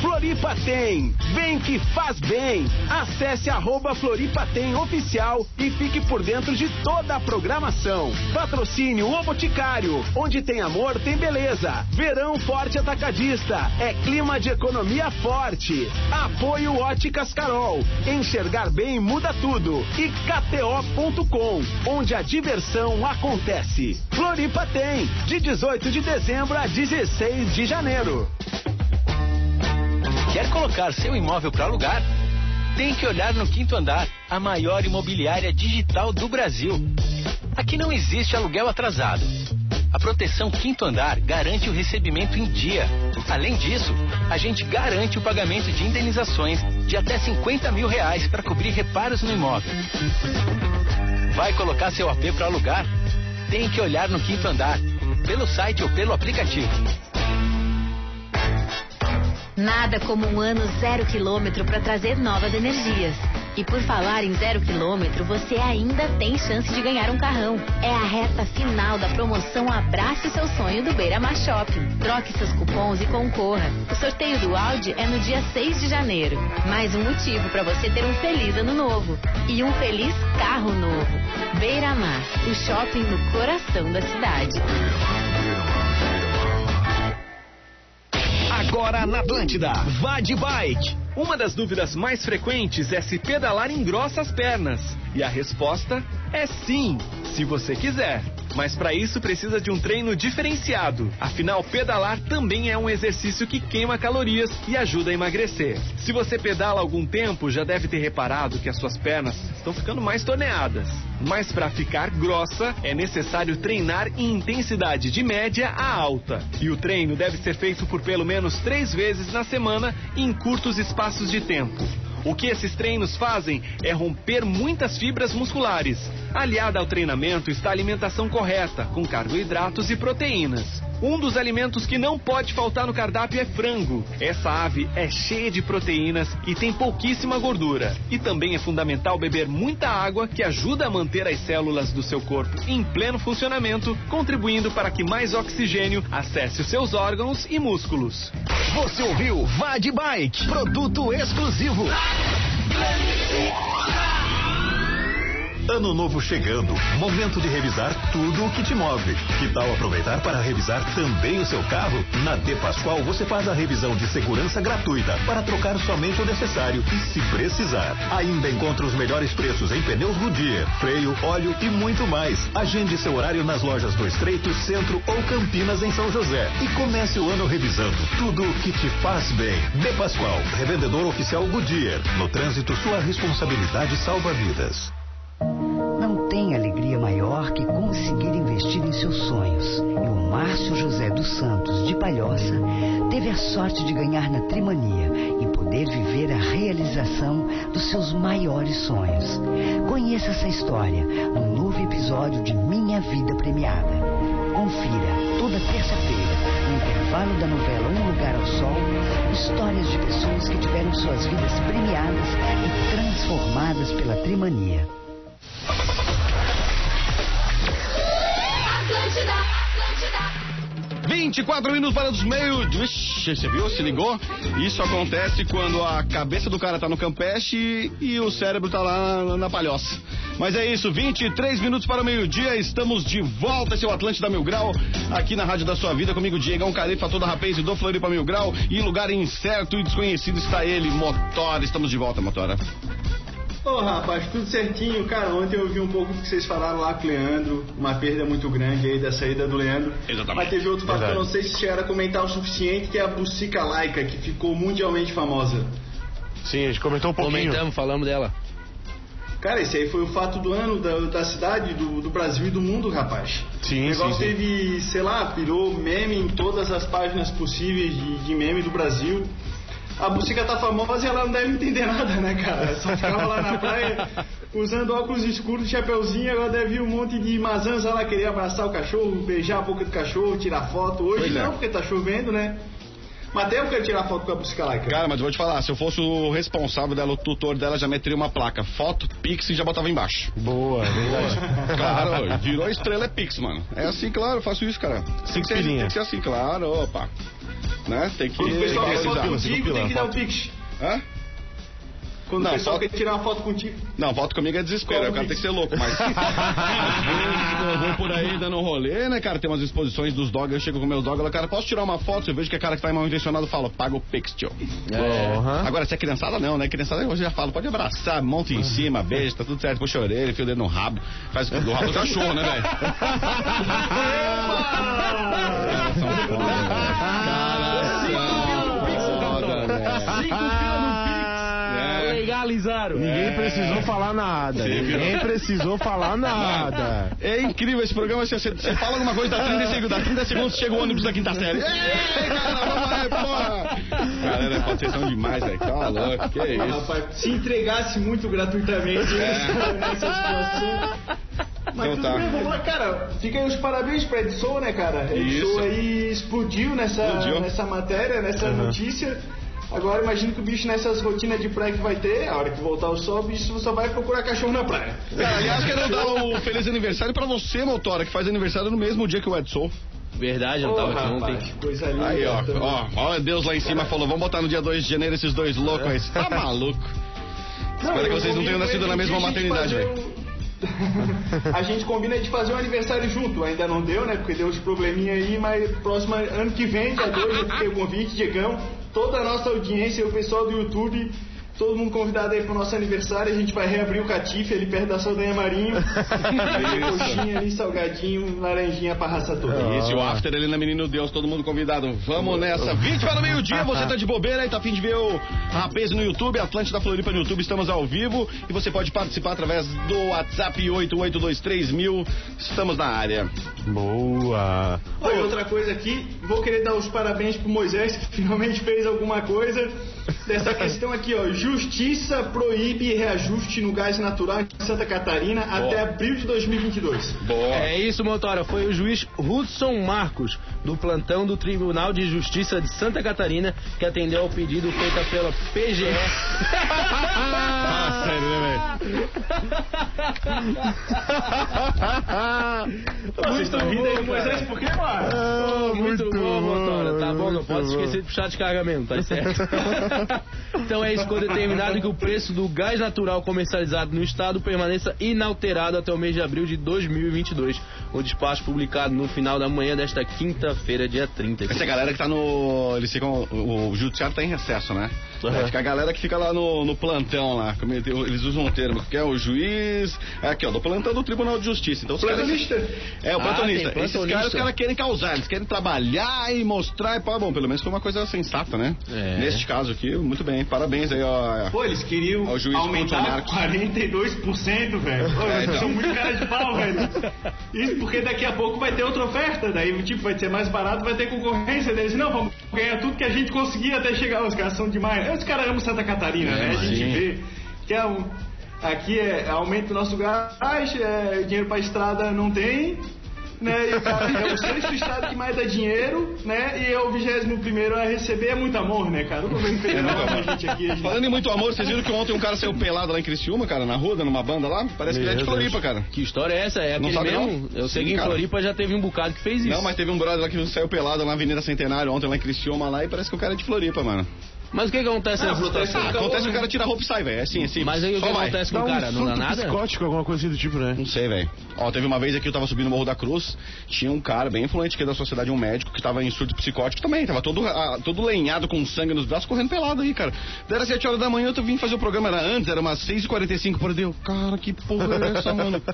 Floripa tem. Vem que faz bem. Acesse arroba Floripa tem oficial e fique por dentro de toda a programação. Patrocínio O Boticário. Onde tem amor, tem beleza. Verão Forte Atacadista. É clima de economia forte. Apoio Óticas Carol. Enxergar bem muda tudo. E KTO.com. Onde a diversão acontece. Floripa tem. De 18 de dezembro a 16 de janeiro. Quer colocar seu imóvel para alugar? Tem que olhar no Quinto Andar, a maior imobiliária digital do Brasil. Aqui não existe aluguel atrasado. A proteção Quinto Andar garante o recebimento em dia. Além disso, a gente garante o pagamento de indenizações de até 50 mil reais para cobrir reparos no imóvel. Vai colocar seu AP para alugar? Tem que olhar no Quinto Andar, pelo site ou pelo aplicativo. Nada como um ano zero quilômetro para trazer novas energias. E por falar em zero quilômetro, você ainda tem chance de ganhar um carrão. É a reta final da promoção Abrace Seu Sonho do Beira Mar Shopping. Troque seus cupons e concorra. O sorteio do Audi é no dia 6 de janeiro. Mais um motivo para você ter um feliz ano novo. E um feliz carro novo. Beira Mar, o shopping no coração da cidade. Agora na Atlântida, vá de bike. Uma das dúvidas mais frequentes é se pedalar engrossa as pernas. E a resposta é sim, se você quiser. Mas para isso precisa de um treino diferenciado. Afinal, pedalar também é um exercício que queima calorias e ajuda a emagrecer. Se você pedala algum tempo, já deve ter reparado que as suas pernas estão ficando mais torneadas. Mas para ficar grossa, é necessário treinar em intensidade de média a alta. E o treino deve ser feito por pelo menos três vezes na semana em curtos espaços de tempo. O que esses treinos fazem é romper muitas fibras musculares. Aliada ao treinamento está a alimentação correta, com carboidratos e proteínas. Um dos alimentos que não pode faltar no cardápio é frango. Essa ave é cheia de proteínas e tem pouquíssima gordura. E também é fundamental beber muita água que ajuda a manter as células do seu corpo em pleno funcionamento, contribuindo para que mais oxigênio acesse os seus órgãos e músculos. Você ouviu Vá de Bike, produto exclusivo. Ano novo chegando, momento de revisar tudo o que te move. Que tal aproveitar para revisar também o seu carro? Na De Pascoal você faz a revisão de segurança gratuita para trocar somente o necessário e se precisar. Ainda encontra os melhores preços em pneus Goodyear, freio, óleo e muito mais. Agende seu horário nas lojas do Estreito, Centro ou Campinas em São José e comece o ano revisando tudo o que te faz bem. De Pascoal, revendedor oficial Goodyear. No trânsito, sua responsabilidade salva vidas. Palhoça, teve a sorte de ganhar na Trimania e poder viver a realização dos seus maiores sonhos. Conheça essa história no novo episódio de Minha Vida Premiada. Confira toda terça-feira, no intervalo da novela Um Lugar ao Sol, histórias de pessoas que tiveram suas vidas premiadas e transformadas pela Trimania. 24 minutos para os meios. Vixe, você viu? Se ligou? Isso acontece quando a cabeça do cara tá no Campeche e o cérebro tá lá na, palhoça. Mas é isso, 23 minutos para o meio-dia, estamos de volta, esse é o Atlântida Mil Grau, aqui na Rádio da Sua Vida, comigo Diegão Carifa, toda rapaz e do Floripa Mil Grau, e lugar incerto e desconhecido está ele, Motora, estamos de volta, Motora. Ô rapaz, tudo certinho. Cara, ontem eu ouvi um pouco do que vocês falaram lá com o Leandro, uma perda muito grande aí da saída do Leandro. Exatamente. Mas teve outro fato que eu não sei se chegaram a comentar o suficiente, que é a Bucica Laica, que ficou mundialmente famosa. Sim, a gente comentou um pouquinho. Comentamos, falamos dela. Cara, esse aí foi o fato do ano da, da cidade, do, do Brasil e do mundo, rapaz. Sim, o negócio sim, sim. teve, sei lá, virou meme em todas as páginas possíveis de, de meme do Brasil. A Bucica tá famosa e ela não deve entender nada, né, cara? Só ficava lá na praia usando óculos escuros, chapeuzinho, agora deve vir um monte de mazanza lá querer abraçar o cachorro, beijar a boca do cachorro, tirar foto. Hoje Pois é. não, porque tá chovendo, né? Mas até eu quero tirar foto com a Bucica Laica. Cara, mas eu vou te falar, se eu fosse o responsável dela, o tutor dela, já meteria uma placa, foto, Pix e já botava embaixo. Boa, verdade. *laughs* Claro, virou estrela é Pix, mano. É assim, claro, eu faço isso, cara. Tem que, ser, tem que ser assim, claro, opa. Né? Tem que. Quando o pessoal tem quer que foto contigo, tem que dar o pix. Hã? Quando Não, o pessoal foto- quer tirar uma foto contigo. Não, foto comigo é desespero, aí o cara tem que ser louco, mas. Às *laughs* vezes eu vou por aí dando um rolê, né, cara? Tem umas exposições dos dogs, eu chego com meus dogs, eu cara, posso tirar uma foto? Eu vejo que é cara que tá mal intencionado, eu falo, paga o Pix, tio. Porra. Agora, se é criançada, não, né? Criançada eu já falo, pode abraçar, monta em cima, beija, tá tudo certo, puxa a orelha, enfia o dedo no rabo, faz o rabo do cachorro, né, velho? *laughs* *laughs* Ninguém precisou falar nada. Sim, Ninguém precisou falar nada. É incrível esse programa, você, você fala alguma coisa, dá 30 segundos, dá 30 segundos, chega o ônibus da quinta série. Ei, cara, vamos aí, porra! Galera, vocês são demais, velho, tá louco, que isso? Rapaz, se entregasse muito gratuitamente É. nessa situação. Mas Então tudo tá. bem, vamos lá, cara. Fica aí os parabéns pra Edson, né, cara? Isso. Edson aí explodiu nessa, Explodiu. nessa matéria, nessa Uhum. notícia. Agora imagino que o bicho nessas rotinas de praia que vai ter, a hora que voltar o sol, o bicho só vai procurar cachorro na praia. Cara, aliás, quero dar o feliz aniversário pra você, Motora, que faz aniversário no mesmo dia que o Edson. Verdade, eu não Ô, tava aqui ontem. coisa linda. Aí, ó, também. ó, ó, Deus lá em cima falou, vamos botar no dia 2 de janeiro esses dois loucos aí. Tá maluco? Espero que vocês não tenham nascido na um mesma maternidade, velho. *laughs* a gente combina de fazer um aniversário junto. Ainda não deu, né? Porque deu uns probleminha aí, mas próximo ano que vem, dia 2, eu fiquei o convite, Diegão. Toda a nossa audiência, o pessoal do YouTube, todo mundo convidado aí pro nosso aniversário. A gente vai reabrir o Catife ali perto da Saldanha Marinho. *laughs* Coxinha ali, salgadinho, laranjinha pra raça toda. Isso, e o after ali na Menino Deus, todo mundo convidado. Vamos nessa. 20 para o meio-dia, você tá de bobeira aí, tá afim de ver o Rapaz no YouTube, Atlântida Floripa no YouTube, estamos ao vivo e você pode participar através do WhatsApp 8823.000. Estamos na área. Boa. Olha, outra coisa aqui, vou querer dar os parabéns pro Moisés, que finalmente fez alguma coisa. Dessa questão aqui, ó. Justiça proíbe reajuste no gás natural em Santa Catarina até abril de 2022. É isso, Motora. Foi o juiz Hudson Marcos, do plantão do Tribunal de Justiça de Santa Catarina, que atendeu ao pedido feito pela PGE. Ah, sério, né, Vocês estão rindo aí, Moisés, por quê, mano? muito, bom, Motora. Tá bom, não posso esquecer de puxar de carregamento, tá certo? *laughs* *laughs* então é isso, ficou determinado que o preço do gás natural comercializado no estado permaneça inalterado até o mês de abril de 2022. O despacho publicado no final da manhã desta quinta-feira, dia 30. Essa galera que tá no. Eles ficam. O, o judiciário tá em recesso, né? Uhum. É, a galera que fica lá no, no plantão lá. ele- Eles usam um termo, que é o juiz. É aqui, ó, do plantão do Tribunal de Justiça. Então, os caras- Plantonista? É, o Ah, plantonista. tem Esses caras, os caras querem causar, eles querem trabalhar e mostrar. E, pá, bom, pelo menos foi uma coisa sensata, né? É. Neste caso aqui, muito bem. Parabéns aí, ó. Pô, eles queriam Ao juiz aumentar Marcos. 42%, velho. Pô, É, então. são muito cara de pau, *laughs* velho. Isso porque daqui a pouco vai ter outra oferta. Daí, tipo, vai ser mais barato, vai ter concorrência deles. Não, vamos ganhar tudo que a gente conseguia até chegar. Os caras são demais. Os caras amam Santa Catarina, né? A gente vê que é um... Aqui é aumento do nosso gás, é, dinheiro pra estrada não tem, né? E o cara é o sexto estado que mais dá dinheiro, né? E é o vigésimo primeiro a receber é muito amor, né, cara? O governo federal, a gente aqui, a gente... Falando em muito amor, vocês viram que ontem um cara saiu pelado lá em Criciúma, cara, na rua, numa banda lá? Parece que ele é de Meu Floripa, Deus. cara. Que história é essa? É Não sabe, não? mesmo? Eu sei Sim, que em cara. Floripa já teve um bocado que fez isso. Não, mas teve um brother lá que saiu pelado na Avenida Centenário ontem lá em Criciúma lá e parece que o cara é de Floripa, mano. Mas o que, que acontece Ah, nessa situação? acontece que o cara tira a roupa e sai, velho. É assim, assim. Mas aí o Só que vai. acontece com o um cara? Não dá surto nada? psicótico, alguma coisa assim do tipo, né? Não sei, velho. Ó, teve uma vez aqui, eu tava subindo o Morro da Cruz, tinha um cara bem influente aqui da sociedade, um médico, que tava em surto psicótico também, tava todo, ah, todo lenhado com sangue nos braços, correndo pelado aí, cara. Era 7 horas da manhã, eu vim fazer o programa, era antes, era umas 6h45, por Deus, cara, que porra é essa, mano? *laughs*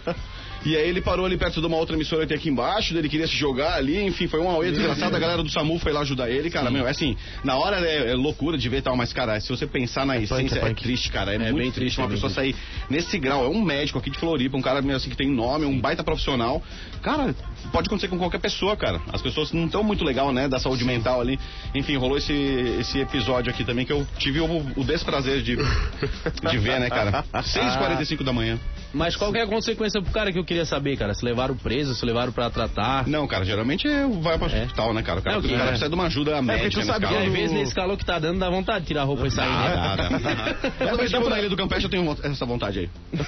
E aí ele parou ali perto de uma outra emissora que tem aqui embaixo, ele queria se jogar ali, enfim, foi uma auê desgraçada, a galera do SAMU foi lá ajudar ele, cara, meu, é assim, na hora é, é loucura de ver tal, mas, cara, se você pensar na essência, é, punk. triste, cara, é, É muito bem triste uma é pessoa sair nesse grau, é um médico aqui de Floripa, um cara assim que tem nome, um baita profissional, cara, pode acontecer com qualquer pessoa, cara, as pessoas não estão muito legal, né, da saúde mental ali, enfim, rolou esse, esse episódio aqui também que eu tive o, o desprazer de, de ver, né, cara, *laughs* 6h45 da manhã. Mas qual que é a consequência pro cara que eu queria saber, cara? Se levaram preso, se levaram pra tratar? Não, cara, geralmente é, vai pro hospital, né, cara? O cara, É, o cara é. precisa de uma ajuda médica tu nesse sabe às vezes nesse calor que tá dando, dá vontade de tirar a roupa e sair, né? Ah, dá, dá. Toda vez que eu vou na Ilha do Campeche, eu tenho essa vontade aí. *laughs*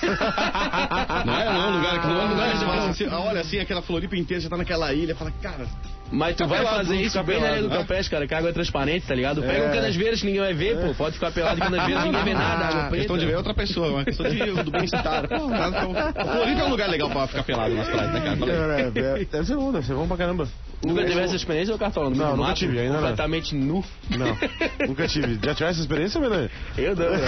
Não é, não é um lugar que não é lugar fala assim, você olha assim, aquela Floripa inteira, você tá naquela ilha, fala, cara, Mas tu Fica vai pelado, fazer isso bem na área do né? Campestre, cara, que a água é transparente, tá ligado? Pega É. um canasveiras que ninguém vai ver, pô. Pode ficar pelado em canasveiras, ninguém vê nada, água preta. questão de ver é outra pessoa, uma questão de, do bem-estar. Pô, nada tão- O Floripa é um lugar legal pra ficar pelado nas praias, né, cara? É, é, deve ser bom, deve ser bom pra caramba. Nunca teve essa experiência, ô Cartola? Não, nunca mato, tive, ainda não. Completamente nu. Não, nunca tive. Já tivesse essa experiência, Menor? Eu não, Deus.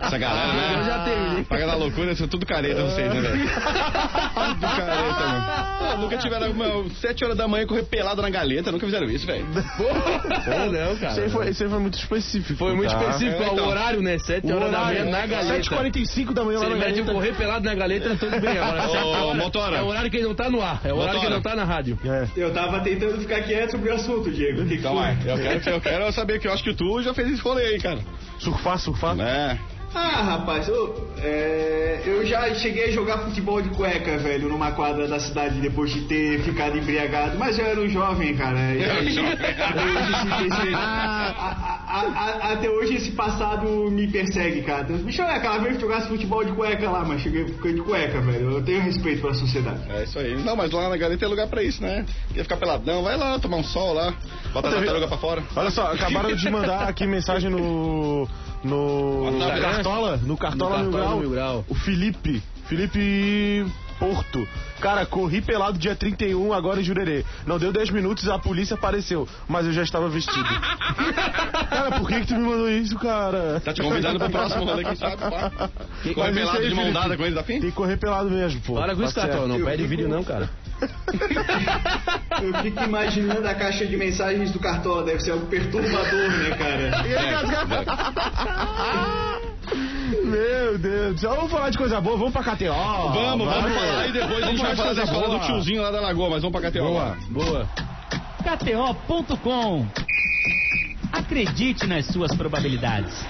Essa galera, né? Eu já tenho. Paga da loucura, são tudo careta vocês, né, velho? *laughs* Tudo careta, mano. Pô, nunca tiveram meu, 7 horas da manhã correr pelado na galeta, nunca fizeram isso, velho. Porra, não, cara. Isso aí foi, isso aí foi muito específico. Foi muito tá? específico, É, ó, então. o horário, né? 7 O horas da manhã na galeta. 7h45 da manhã Se lá na galeta. correr pelado na galeta, tudo bem. Agora, Ô, sete horas, Motora. é o horário que ele não tá no ar. É o horário que ele não tá na rádio. É. Eu tava tentando ficar quieto sobre o assunto, Diego. Que que Calma aí, foi? eu quero, eu quero saber que eu acho que tu já fez esse rolê aí, cara. Surfar, surfar. É. Ah, rapaz, eu, é, eu já cheguei a jogar futebol de cueca, velho, numa quadra da cidade depois de ter ficado embriagado, mas eu era um jovem, cara. E aí, *laughs* até, hoje esse, esse- a- a- a- até hoje esse passado me persegue, cara. Bicho, é aquela vez que eu jogasse futebol de cueca lá, mas cheguei fiquei de cueca, velho. Eu tenho respeito pela sociedade. É isso aí. Não, mas lá na galeta tem lugar pra isso, né? Quer ficar peladão, vai lá tomar um sol lá, bota a tartaruga pra fora. Olha só, acabaram de mandar aqui mensagem no. No. Né? Cartola. No Cartola, No Mil Cartola Grau. Mil Grau. O Felipe. Felipe Porto. Cara, corri pelado dia 31, agora em Jurerê. Não deu 10 minutos, a polícia apareceu. Mas eu já estava vestido. *laughs* cara, por que, que tu me mandou isso, cara? Tá te convidando pro próximo rolê, quem sabe, *laughs* pá. Mas Correr pelado aí, de mão dada com ele da fim? Tem que correr pelado mesmo, pô. Para com isso, Tá certo. Não pede vídeo, não, cara. Eu fico imaginando a caixa de mensagens do Cartola, deve ser algo perturbador, né, cara? *laughs* Meu Deus do céu. Vamos falar de coisa boa, vamos pra KTO. Vamos, vamos falar e depois a gente vai falar da coisa história do boa. tiozinho lá da Lagoa, mas vamos pra KTO Boa. Boa. KTO.com. Acredite nas suas probabilidades.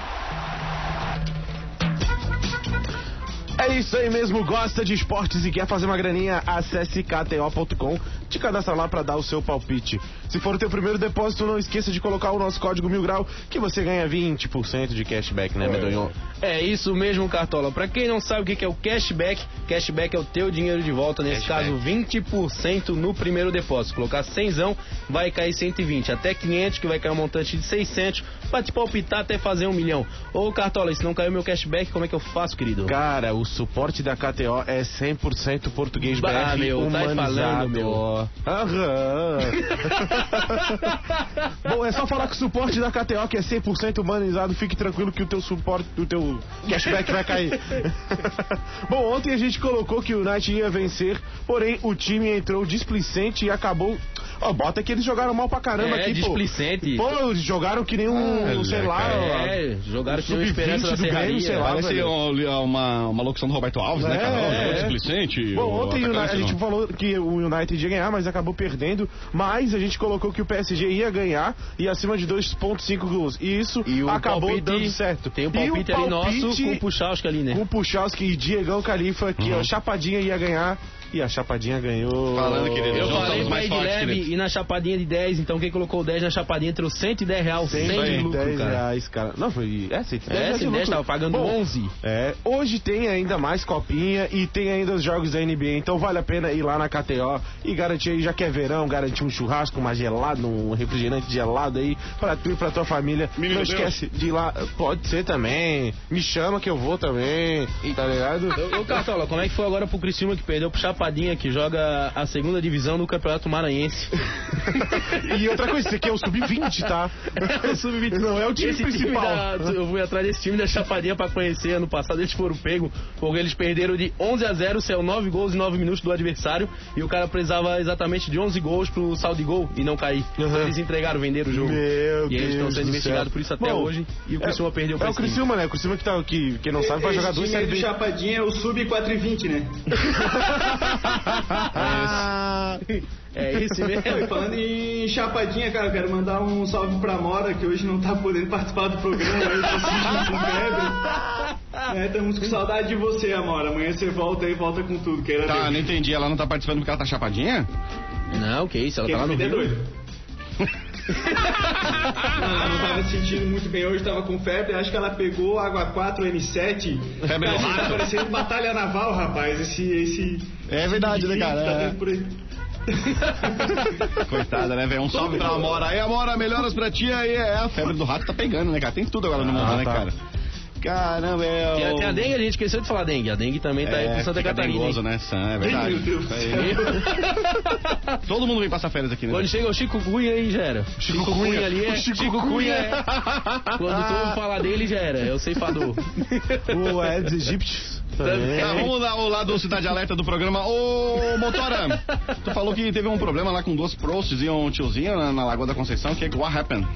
É isso aí mesmo, gosta de esportes e quer fazer uma graninha? Acesse kto.com, te cadastra lá pra dar o seu palpite. Se for o teu primeiro depósito, não esqueça de colocar o nosso código mil grau, que você ganha 20% de cashback, né, Medonhão? É isso mesmo, Cartola. Pra quem não sabe o que é o cashback, cashback é o teu dinheiro de volta, nesse caso 20% no primeiro depósito. Colocar 100, vai cair 120, até 500 que vai cair um montante de 600, pra te palpitar até fazer um milhão. Ô Cartola, se não caiu meu cashback, como é que eu faço, querido? Cara, o suporte da KTO é 100% português Bah, BR meu, tá aí humanizado. falando, meu. Aham. *laughs* Bom, é só falar que o suporte da KTO que é 100% humanizado, fique tranquilo que o teu suporte, o teu cashback vai cair. *laughs* Bom, ontem a gente colocou que o United ia vencer, porém o time entrou displicente e acabou. Ó, bota que eles jogaram mal pra caramba É, aqui, pô. displicente. Pô, jogaram que nem um, sei lá. É, jogaram que nem uma sub-20 esperança da serraria. sei lá, Parece velho. uma, uma, uma locução do Roberto Alves, né, É, cara? é. Jogou displicente. Bom, ontem o United- atacante a gente falou que o United ia ganhar, mas acabou perdendo. Mas a gente colocou que o PSG ia ganhar e acima de 2,5 gols. E isso E acabou palpite- dando certo. Tem um E o palpite ali nosso palpite com o Puchalski ali, né? Com o Puchalski e Diegão Califa, que Uhum. a Chapadinha ia ganhar. E a Chapadinha ganhou. Falando, querido, Eu Nós falei pra mais ir de fortes, leve querido. e na chapadinha de 10, então quem colocou 10 na chapadinha entrou 110 real, 100 de 110 lucro, cara. reais, cara. Não, foi. É, 110 É, reais de 110 lucro. tava pagando Bom, 11. É, hoje tem ainda mais copinha e tem ainda os jogos da NBA, então vale a pena ir lá na KTO e garantir aí, já que é verão, garantir um churrasco, uma gelada, um refrigerante gelado aí pra tu e pra tua família. Menino Não Deus. esquece de ir lá, pode ser também, me chama que eu vou também, tá ligado? Ô, ô Cartola, como é que foi agora pro Criciúma que perdeu pro Chapadinha, que joga a segunda divisão no Campeonato Maranhense? *laughs* E outra coisa, isso aqui é o sub-20, tá? É o sub-20. Não é o time Esse principal. da- eu fui atrás desse time da Chapadinha pra conhecer. Ano passado eles foram pego porque eles perderam de 11 a 0, saiu 9 gols em 9 minutos do adversário. E o cara precisava exatamente de 11 gols pro saldo de gol e não cair. Então eles entregaram, venderam o jogo. Meu e eles estão Deus sendo do investigados por isso até Bom, hoje. E o é- Criciúma perdeu É pra o esse time. Criciúma, né? O Criciúma que, tá, que quem não sabe vai Esse jogar dois time série do B. Chapadinha é o Sub 420, *laughs* né? Ah, É esse *laughs* mesmo. E falando em Chapadinha, cara, eu quero mandar um salve pra Mora, que hoje não tá podendo participar do programa, sentindo com febre. É, estamos com saudade de você, Amora. Amanhã você volta aí, volta com tudo. Queira Tá, Deus. não entendi. Ela não tá participando porque ela tá chapadinha? Não, que isso, ela Quem tá lá no Rio. doido. *laughs* Não, não tava se sentindo muito bem hoje, tava com febre. Acho que ela pegou água 4 N7. Febre rato. Tá parecendo batalha naval, rapaz. Esse. esse É verdade, né, cara? É. aí. *laughs* Coitada, né, velho? Um salve pra Amora. Aí, Amora, melhoras pra ti aí. É, a febre do rato tá pegando, né, cara? Tem tudo agora no mundo, Ah, né, tá. cara? Caramba, é. Tem, tem a dengue, a gente esqueceu de falar dengue. A dengue também tá aí É, por Santa fica Catarina. dengoso, né, Sam? É verdade. Meu Deus aí. *laughs* Todo mundo vem passar férias aqui, né? Quando chega o Chico Cunha aí já era. Chico Cunha ali é. O Chico Cunha Cunha. é. Quando todo mundo fala dele já era. É o ceifador. *laughs* O Eds Egípcios. Também. Tá, vamos lá, o lado Cidade Alerta do programa. Ô, Motora, tu falou que teve um problema lá com duas prosts e um tiozinho na, na Lagoa da Conceição. Que é what happened?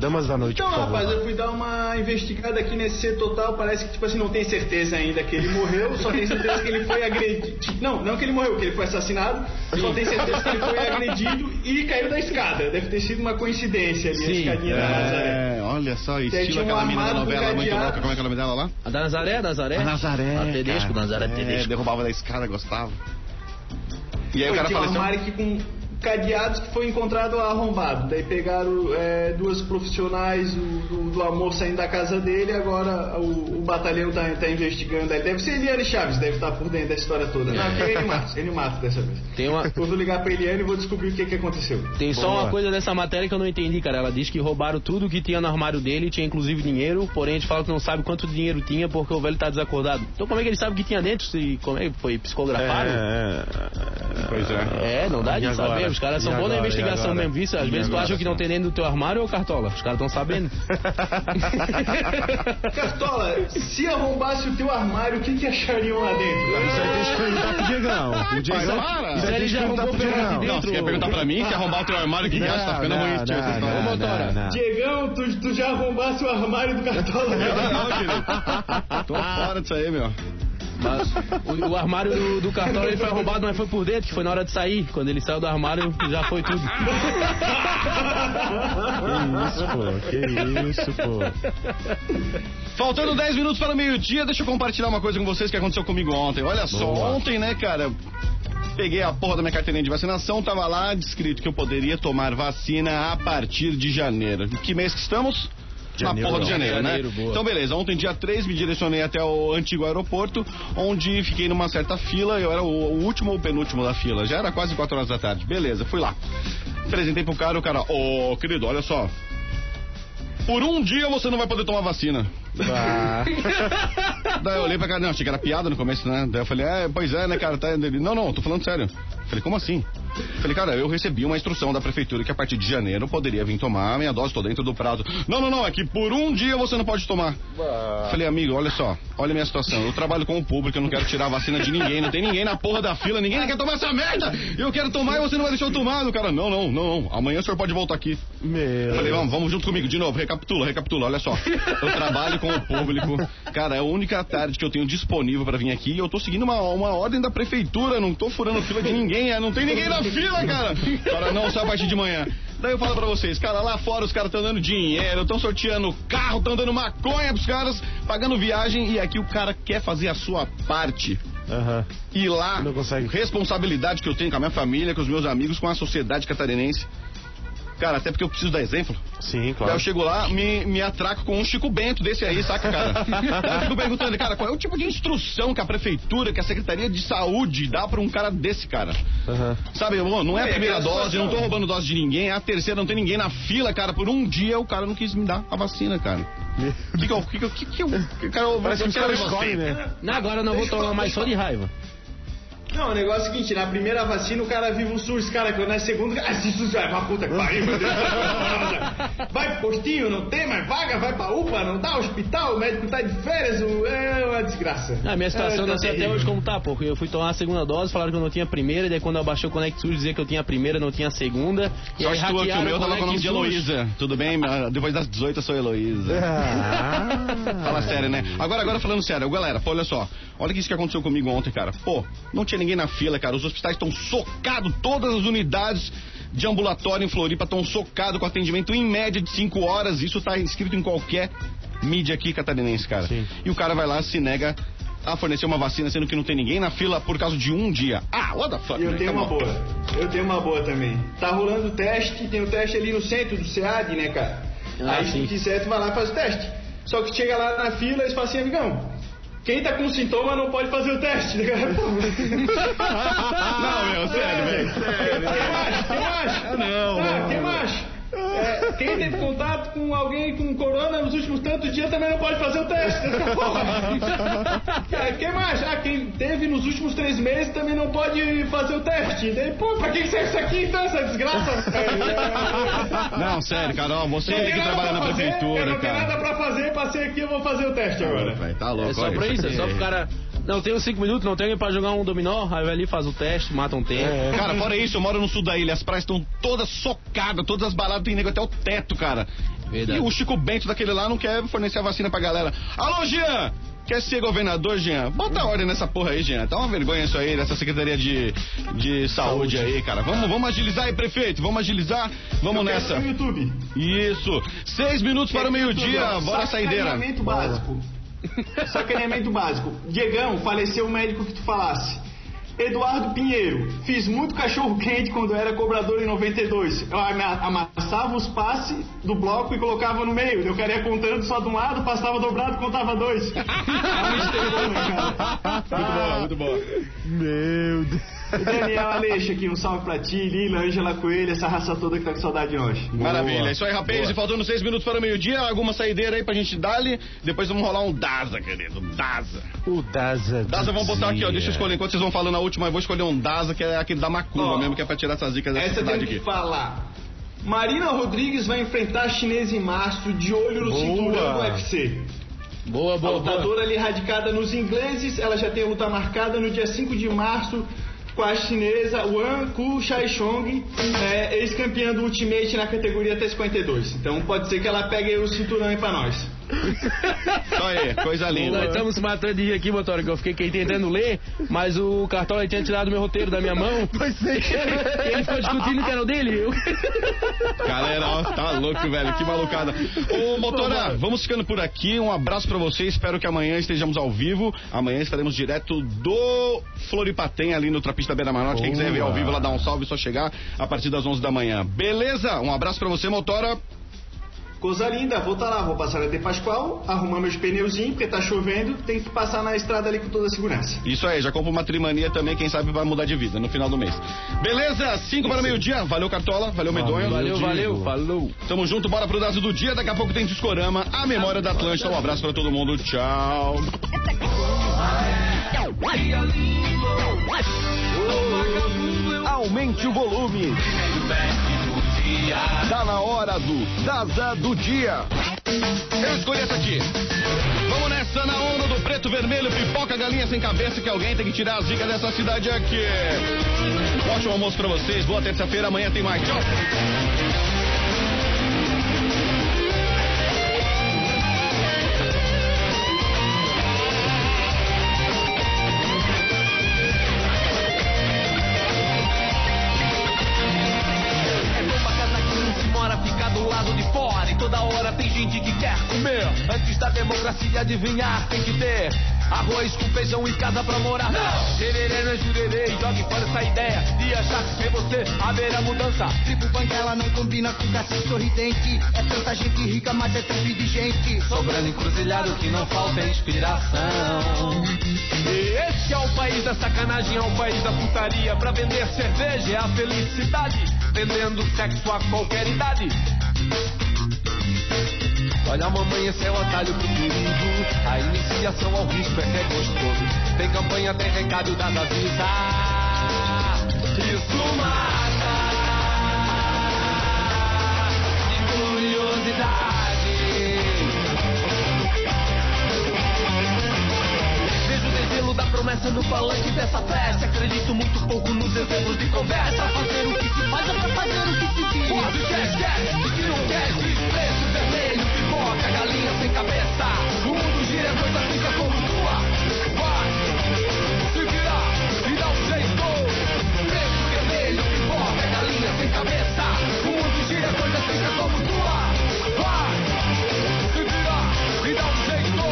Damas da noite, Então, rapaz, eu fui dar uma investigada aqui nesse C total. Parece que, tipo assim, não tem certeza ainda que ele morreu, só tem certeza que ele foi agredido. Não, não que ele morreu, que ele foi assassinado. Só tem certeza que ele foi agredido e caiu da escada. Deve ter sido uma coincidência ali, a Sim, escadinha da Nazaré. É, olha só, estilo aquela menina da novela muito louca. Como é que é o nome dela lá? A da Nazaré, a Nazaré? A Nazaré. A Tedesco. Nazaré É, Tedesco. derrubava da escada, gostava. E aí o Foi, cara faleceu. com cadeados que foi encontrado arrombado. Daí pegaram é, duas profissionais do, do- do amor saindo da casa dele. Agora o, o batalhão tá, tá investigando. Aí deve ser Eliane Chaves, deve estar por dentro da história toda. Não, aqui é Ele Matos, Ele Matos dessa vez. Tem uma. Eu vou ligar pra Eliane e vou descobrir o que, que aconteceu. Tem só Boa. uma coisa dessa matéria que eu não entendi, cara. Ela diz que roubaram tudo que tinha no armário dele, tinha inclusive dinheiro, porém a gente fala que não sabe quanto dinheiro tinha porque o velho tá desacordado. Então como é que ele sabe o que tinha dentro? Se, como é que foi psicografado? É, Pois é. É, não dá de agora? saber. Os caras são bons na investigação mesmo, viu? Às E vezes tu acha que não tem dentro do teu armário, ô Cartola. Os caras estão sabendo. *laughs* Cartola, se arrombasse o teu armário, o que, que achariam lá dentro? Isso aí tem que perguntar pro Diegão. O Diegão. para. Isso aí tem que já perguntar pro Diegão. Não, você quer perguntar pra mim se arrombar o teu armário, que que acha? Tá ficando Não, ruim, não, tio. não, Ô, Motora. não, não. Diegão, tu, tu já arrombasse o armário do Cartola? Não, querido. Tô fora disso aí, meu. Mas o, o armário do, do cartão ele foi roubado, mas foi por dentro, que foi na hora de sair. Quando ele saiu do armário, já foi tudo. Que isso, pô. Que isso, pô. Faltando 10 minutos para o meio-dia, deixa eu compartilhar uma coisa com vocês que aconteceu comigo ontem. Olha só, Boa. ontem, né, cara? Peguei a porra da minha carteirinha de vacinação, tava lá descrito que eu poderia tomar vacina a partir de janeiro. Que mês que estamos? Janeiro, na porra de não. janeiro, Janeiro, né? boa. Então, beleza. Ontem, dia 3, me direcionei até o antigo aeroporto, onde fiquei numa certa fila. Eu era o, último ou penúltimo da fila. Já era quase 4 horas da tarde. Beleza, fui lá. Apresentei pro cara, o cara, ô, querido, olha só. Por um dia você não vai poder tomar vacina. *laughs* Daí eu olhei pra cara, não, achei que era piada no começo, né? Daí eu falei, é, pois é, né, cara? Tá... Ele, não, não, tô falando sério. Falei, como assim? Falei, cara, eu recebi uma instrução da prefeitura que a partir de janeiro eu poderia vir tomar a minha dose, tô dentro do prazo. Não, não, não, é que por um dia você não pode tomar. Falei, amigo, olha só, olha a minha situação. Eu trabalho com o público, eu não quero tirar a vacina de ninguém, não tem ninguém na porra da fila, ninguém quer tomar essa merda. Eu quero tomar e você não vai deixar eu tomar. O cara, não, não, não, não. Amanhã o senhor pode voltar aqui. Meu. Falei, vamos, vamos junto comigo, de novo, recapitula, recapitula, olha só. Eu trabalho com o público. Cara, é a única tarde que eu tenho disponível pra vir aqui e eu tô seguindo uma, uma ordem da prefeitura, não tô furando fila de ninguém, é, não tem ninguém na fila, cara. Cara, não, só a partir de manhã. Daí eu falo pra vocês, cara, lá fora os caras estão dando dinheiro, estão sorteando carro, estão dando maconha pros caras, pagando viagem e aqui o cara quer fazer a sua parte. Aham. E lá, responsabilidade que eu tenho com a minha família, com os meus amigos, com a sociedade catarinense. Cara, até porque eu preciso dar exemplo. Sim, claro. eu chego lá, me, me atraco com um Chico Bento desse aí, saca, cara? Daí *laughs* eu fico perguntando, cara, qual é o tipo de instrução que a prefeitura, que a Secretaria de Saúde dá pra um cara desse, cara? Sabe, bom, não é a É, primeira aquela dose, não tô roubando dose de ninguém, é a terceira, não tem ninguém na fila, cara. Por um dia o cara não quis me dar a vacina, cara. O *laughs* que que eu. Que que eu. Que que cara, Parece que os caras escolhem, né? Não, agora eu não vou tomar mais só de raiva. Não, o negócio é o seguinte, na primeira vacina o cara vive o SUS, cara, quando na segunda, *laughs* ah, esse SUS vai pra puta que pariu, meu Deus. *laughs* Vai pro postinho, não tem mais vaga, vai pra UPA, não dá hospital, o médico tá de férias, é uma desgraça. A minha situação é, não tá sei até hoje como tá, porque eu fui tomar a segunda dose, falaram que eu não tinha a primeira, e daí quando eu baixei o Connect SUS dizia que eu tinha a primeira, não tinha a segunda. E aí Sorte tua que o meu tava com o nome de. Heloísa. Tudo bem? *laughs* Ah, Depois das 18 eu sou Heloísa. Fala sério, né? Agora, agora falando sério, galera, pô, olha só. Olha que isso que aconteceu comigo ontem, cara. Pô, não tinha ninguém na fila, cara. Os hospitais estão socados, todas as unidades de ambulatório em Floripa estão socados com atendimento em média de 5 horas. Isso tá escrito em qualquer mídia aqui catarinense, cara. E o cara vai lá se nega a fornecer uma vacina, sendo que não tem ninguém na fila por causa de um dia. Ah, what the fuck, Eu né? tenho Come uma on. boa. Eu tenho uma boa também. Tá rolando o teste, tem o teste ali no centro do SEAD, né, cara? Ah, Aí sim. se quiser, tu vai lá e faz o teste. Só que chega lá na fila e fala assim, amigão, quem tá com sintoma não pode fazer o teste. *laughs* Não, meu, sério, velho. Quem mais? Quem mais? Não, Ah, não. quem mais? É, quem teve contato com alguém com corona nos últimos tantos dias também não pode fazer o teste. Porra. *laughs* Quem mais? Ah, quem teve nos últimos três meses também não pode fazer o teste. Daí, pô, pra que serve isso aqui então, essa desgraça? *laughs* Não, sério, Carol, você tem que trabalhar na fazer, eu prefeitura, não tenho cara. nada pra fazer, passei aqui, eu vou fazer o teste agora. Vai, tá louco, É só pra isso, é só pro cara. Não, uns 5 minutos, não tem alguém pra jogar um dominó, aí vai ali, faz o teste, mata um tempo. É, Cara, fora isso, eu moro no sul da ilha, as praias estão todas socadas, todas as baladas tem nego até o teto, cara. Verdade. E o Chico Bento daquele lá não quer fornecer a vacina pra galera. Alô, Jean! Quer ser governador, Jean? Bota ordem nessa porra aí, Jean. Tá uma vergonha isso aí, dessa Secretaria de, de Saúde, aí, cara. Vamos, vamos agilizar aí, prefeito. Vamos agilizar. Vamos nessa. No YouTube. Isso. Seis minutos para o meio-dia. Bora saideira. Básico. *laughs* Sacaneamento básico. Diegão, faleceu o médico que tu falasse. Eduardo Pinheiro, fiz muito cachorro quente quando era cobrador em 92. Eu ama- amassava os passes do bloco e colocava no meio. Eu queria contando só de um lado, passava dobrado, contava dois. *laughs* Realmente terror, né, cara? Muito boa, muito boa. Meu Deus. *laughs* Daniel Aleixo aqui, um salve pra ti, Lila, Ângela Coelho, essa raça toda que tá com saudade hoje. Maravilha, isso aí, rapaz. E faltando seis minutos para o meio-dia, alguma saideira aí pra gente dar-lhe. Depois vamos rolar um Daza, querido. Daza. O Daza. Daza, vamos botar aqui, ó. Deixa eu escolher. Enquanto vocês vão falando a última, eu vou escolher um Daza, que é aquele da Macumba mesmo, que é pra tirar essas dicas dessa Essa eu cidade tenho que aqui. falar. Marina Rodrigues vai enfrentar a chinesa em março, de olho no Boa. cinturão do UFC. Boa, A boa, boa. lutadora ali radicada nos ingleses, ela já tem a luta marcada no dia 5 de março, com a chinesa Wan Ku Shaichong, é, ex-campeã do Ultimate na categoria até 52. Então pode ser que ela pegue o cinturão aí pra nós. Aí, coisa linda. Nós estamos se matando de rir aqui, motora, que eu fiquei aqui tentando ler, mas o Cartola tinha tirado meu roteiro da minha mão. Pois é. E ele ficou discutindo que era o dele. Eu... Galera, ó, tá louco, velho. Que malucada. Ô, motora, vamos ficando por aqui. Um abraço pra você. Espero que amanhã estejamos ao vivo. Amanhã estaremos direto do Floripatem, ali no Trapista Beira Manote. Quem quiser ver ao vivo lá, dá um salve, só chegar a partir das 11 da manhã. Beleza? Um abraço pra você, motora. Coisa linda, vou estar lá, vou passar a de Pascoal, arrumar meus pneuzinhos, porque tá chovendo, tem que passar na estrada ali com toda a segurança. Isso aí, já compra uma trimania também, quem sabe vai mudar de vida no final do mês. Beleza? 5 para meio-dia. Valeu, Cartola. Valeu, Medonha. Valeu, valeu, falou. Tamo junto, bora pro Dazo do dia. Daqui a pouco tem Discorama, a memória da Atlântida. Um abraço pra todo mundo. Tchau. Aumente o volume. Tá na hora do Daza do Dia. Eu escolhi essa aqui. Vamos nessa na onda do preto, vermelho, pipoca, galinha sem cabeça, que alguém tem que tirar a zica dessa cidade aqui. Ótimo almoço pra vocês, boa terça-feira, amanhã tem mais. Tchau. Gente que quer comer. Antes da democracia adivinhar, tem que ter arroz com feijão em casa pra morar. Não! Tererê não é jurerê, jogue fora essa ideia de achar que sem você haverá mudança. Tribo Banguela não combina com cacique sorridente. É tanta gente rica, mas é tão de gente. Sobrando encruzilhado que não falta inspiração. E esse é o país da sacanagem, é o país da putaria. Pra vender cerveja é a felicidade. Vendendo sexo a qualquer idade. Olha mamãe, esse é o atalho pro perigo. A iniciação ao risco é que é gostoso. Tem campanha, tem recado das avisas. Isso mata de curiosidade. Vejo o desvelo da promessa no palanque dessa festa. Acredito muito pouco nos exemplos de conversa. Fazer o que se faz é pra fazer o que se diz. Pode, quer, quer, o que não quer, desprezo vermelho, pipoca, galinha sem cabeça. O mundo gira, a coisa fica como tua. Vai, se virar e dá um jeito. Preto, vermelho, pipoca, galinha sem cabeça. O mundo gira, a coisa fica como tua. Vai, se virar e dá um jeito.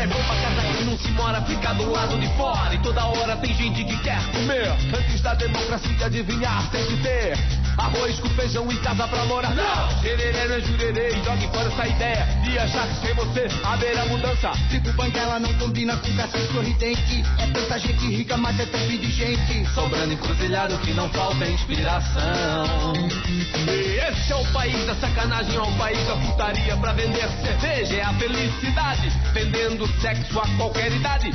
É bom pra casa que não se mora, fica do lado de fora. E toda hora tem gente que quer comer. Antes da democracia adivinhar, tem que ter. Arroz com feijão em casa pra morar. Não! Tererê não é jurerê, jogue fora essa ideia de achar que sem você haverá mudança. Tribo Banguela não combina com cacique sorridente. É tanta gente rica, mas é tão de gente. Sobrando encruzilhado que não falta inspiração. E esse é o país da sacanagem, é o país da putaria. Pra vender cerveja é a felicidade. Vendendo sexo a qualquer idade.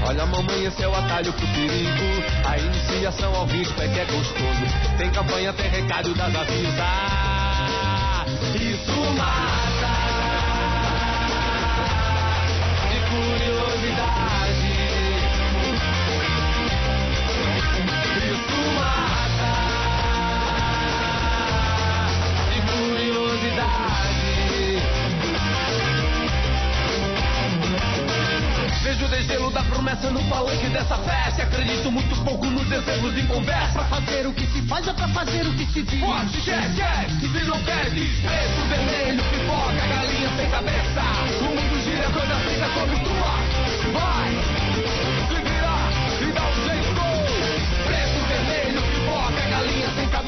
Olha, mamãe, esse é o atalho pro perigo. A iniciação ao risco é que é gostoso. Tem campanha, tem recado das avisas. Isso mata de curiosidade. Isso mata de curiosidade. Vejo o degelo da promessa no palanque dessa festa. Acredito muito pouco nos exemplos de conversa. Pra fazer o que se faz é pra fazer o que se diz. Forte, quer, quer, se não quer, desprezo vermelho, pipoca, galinha sem cabeça. O mundo gira, coisa fica como tua. Vai, se virar e dá um jeito. Preto, vermelho, pipoca, galinha sem cabeça.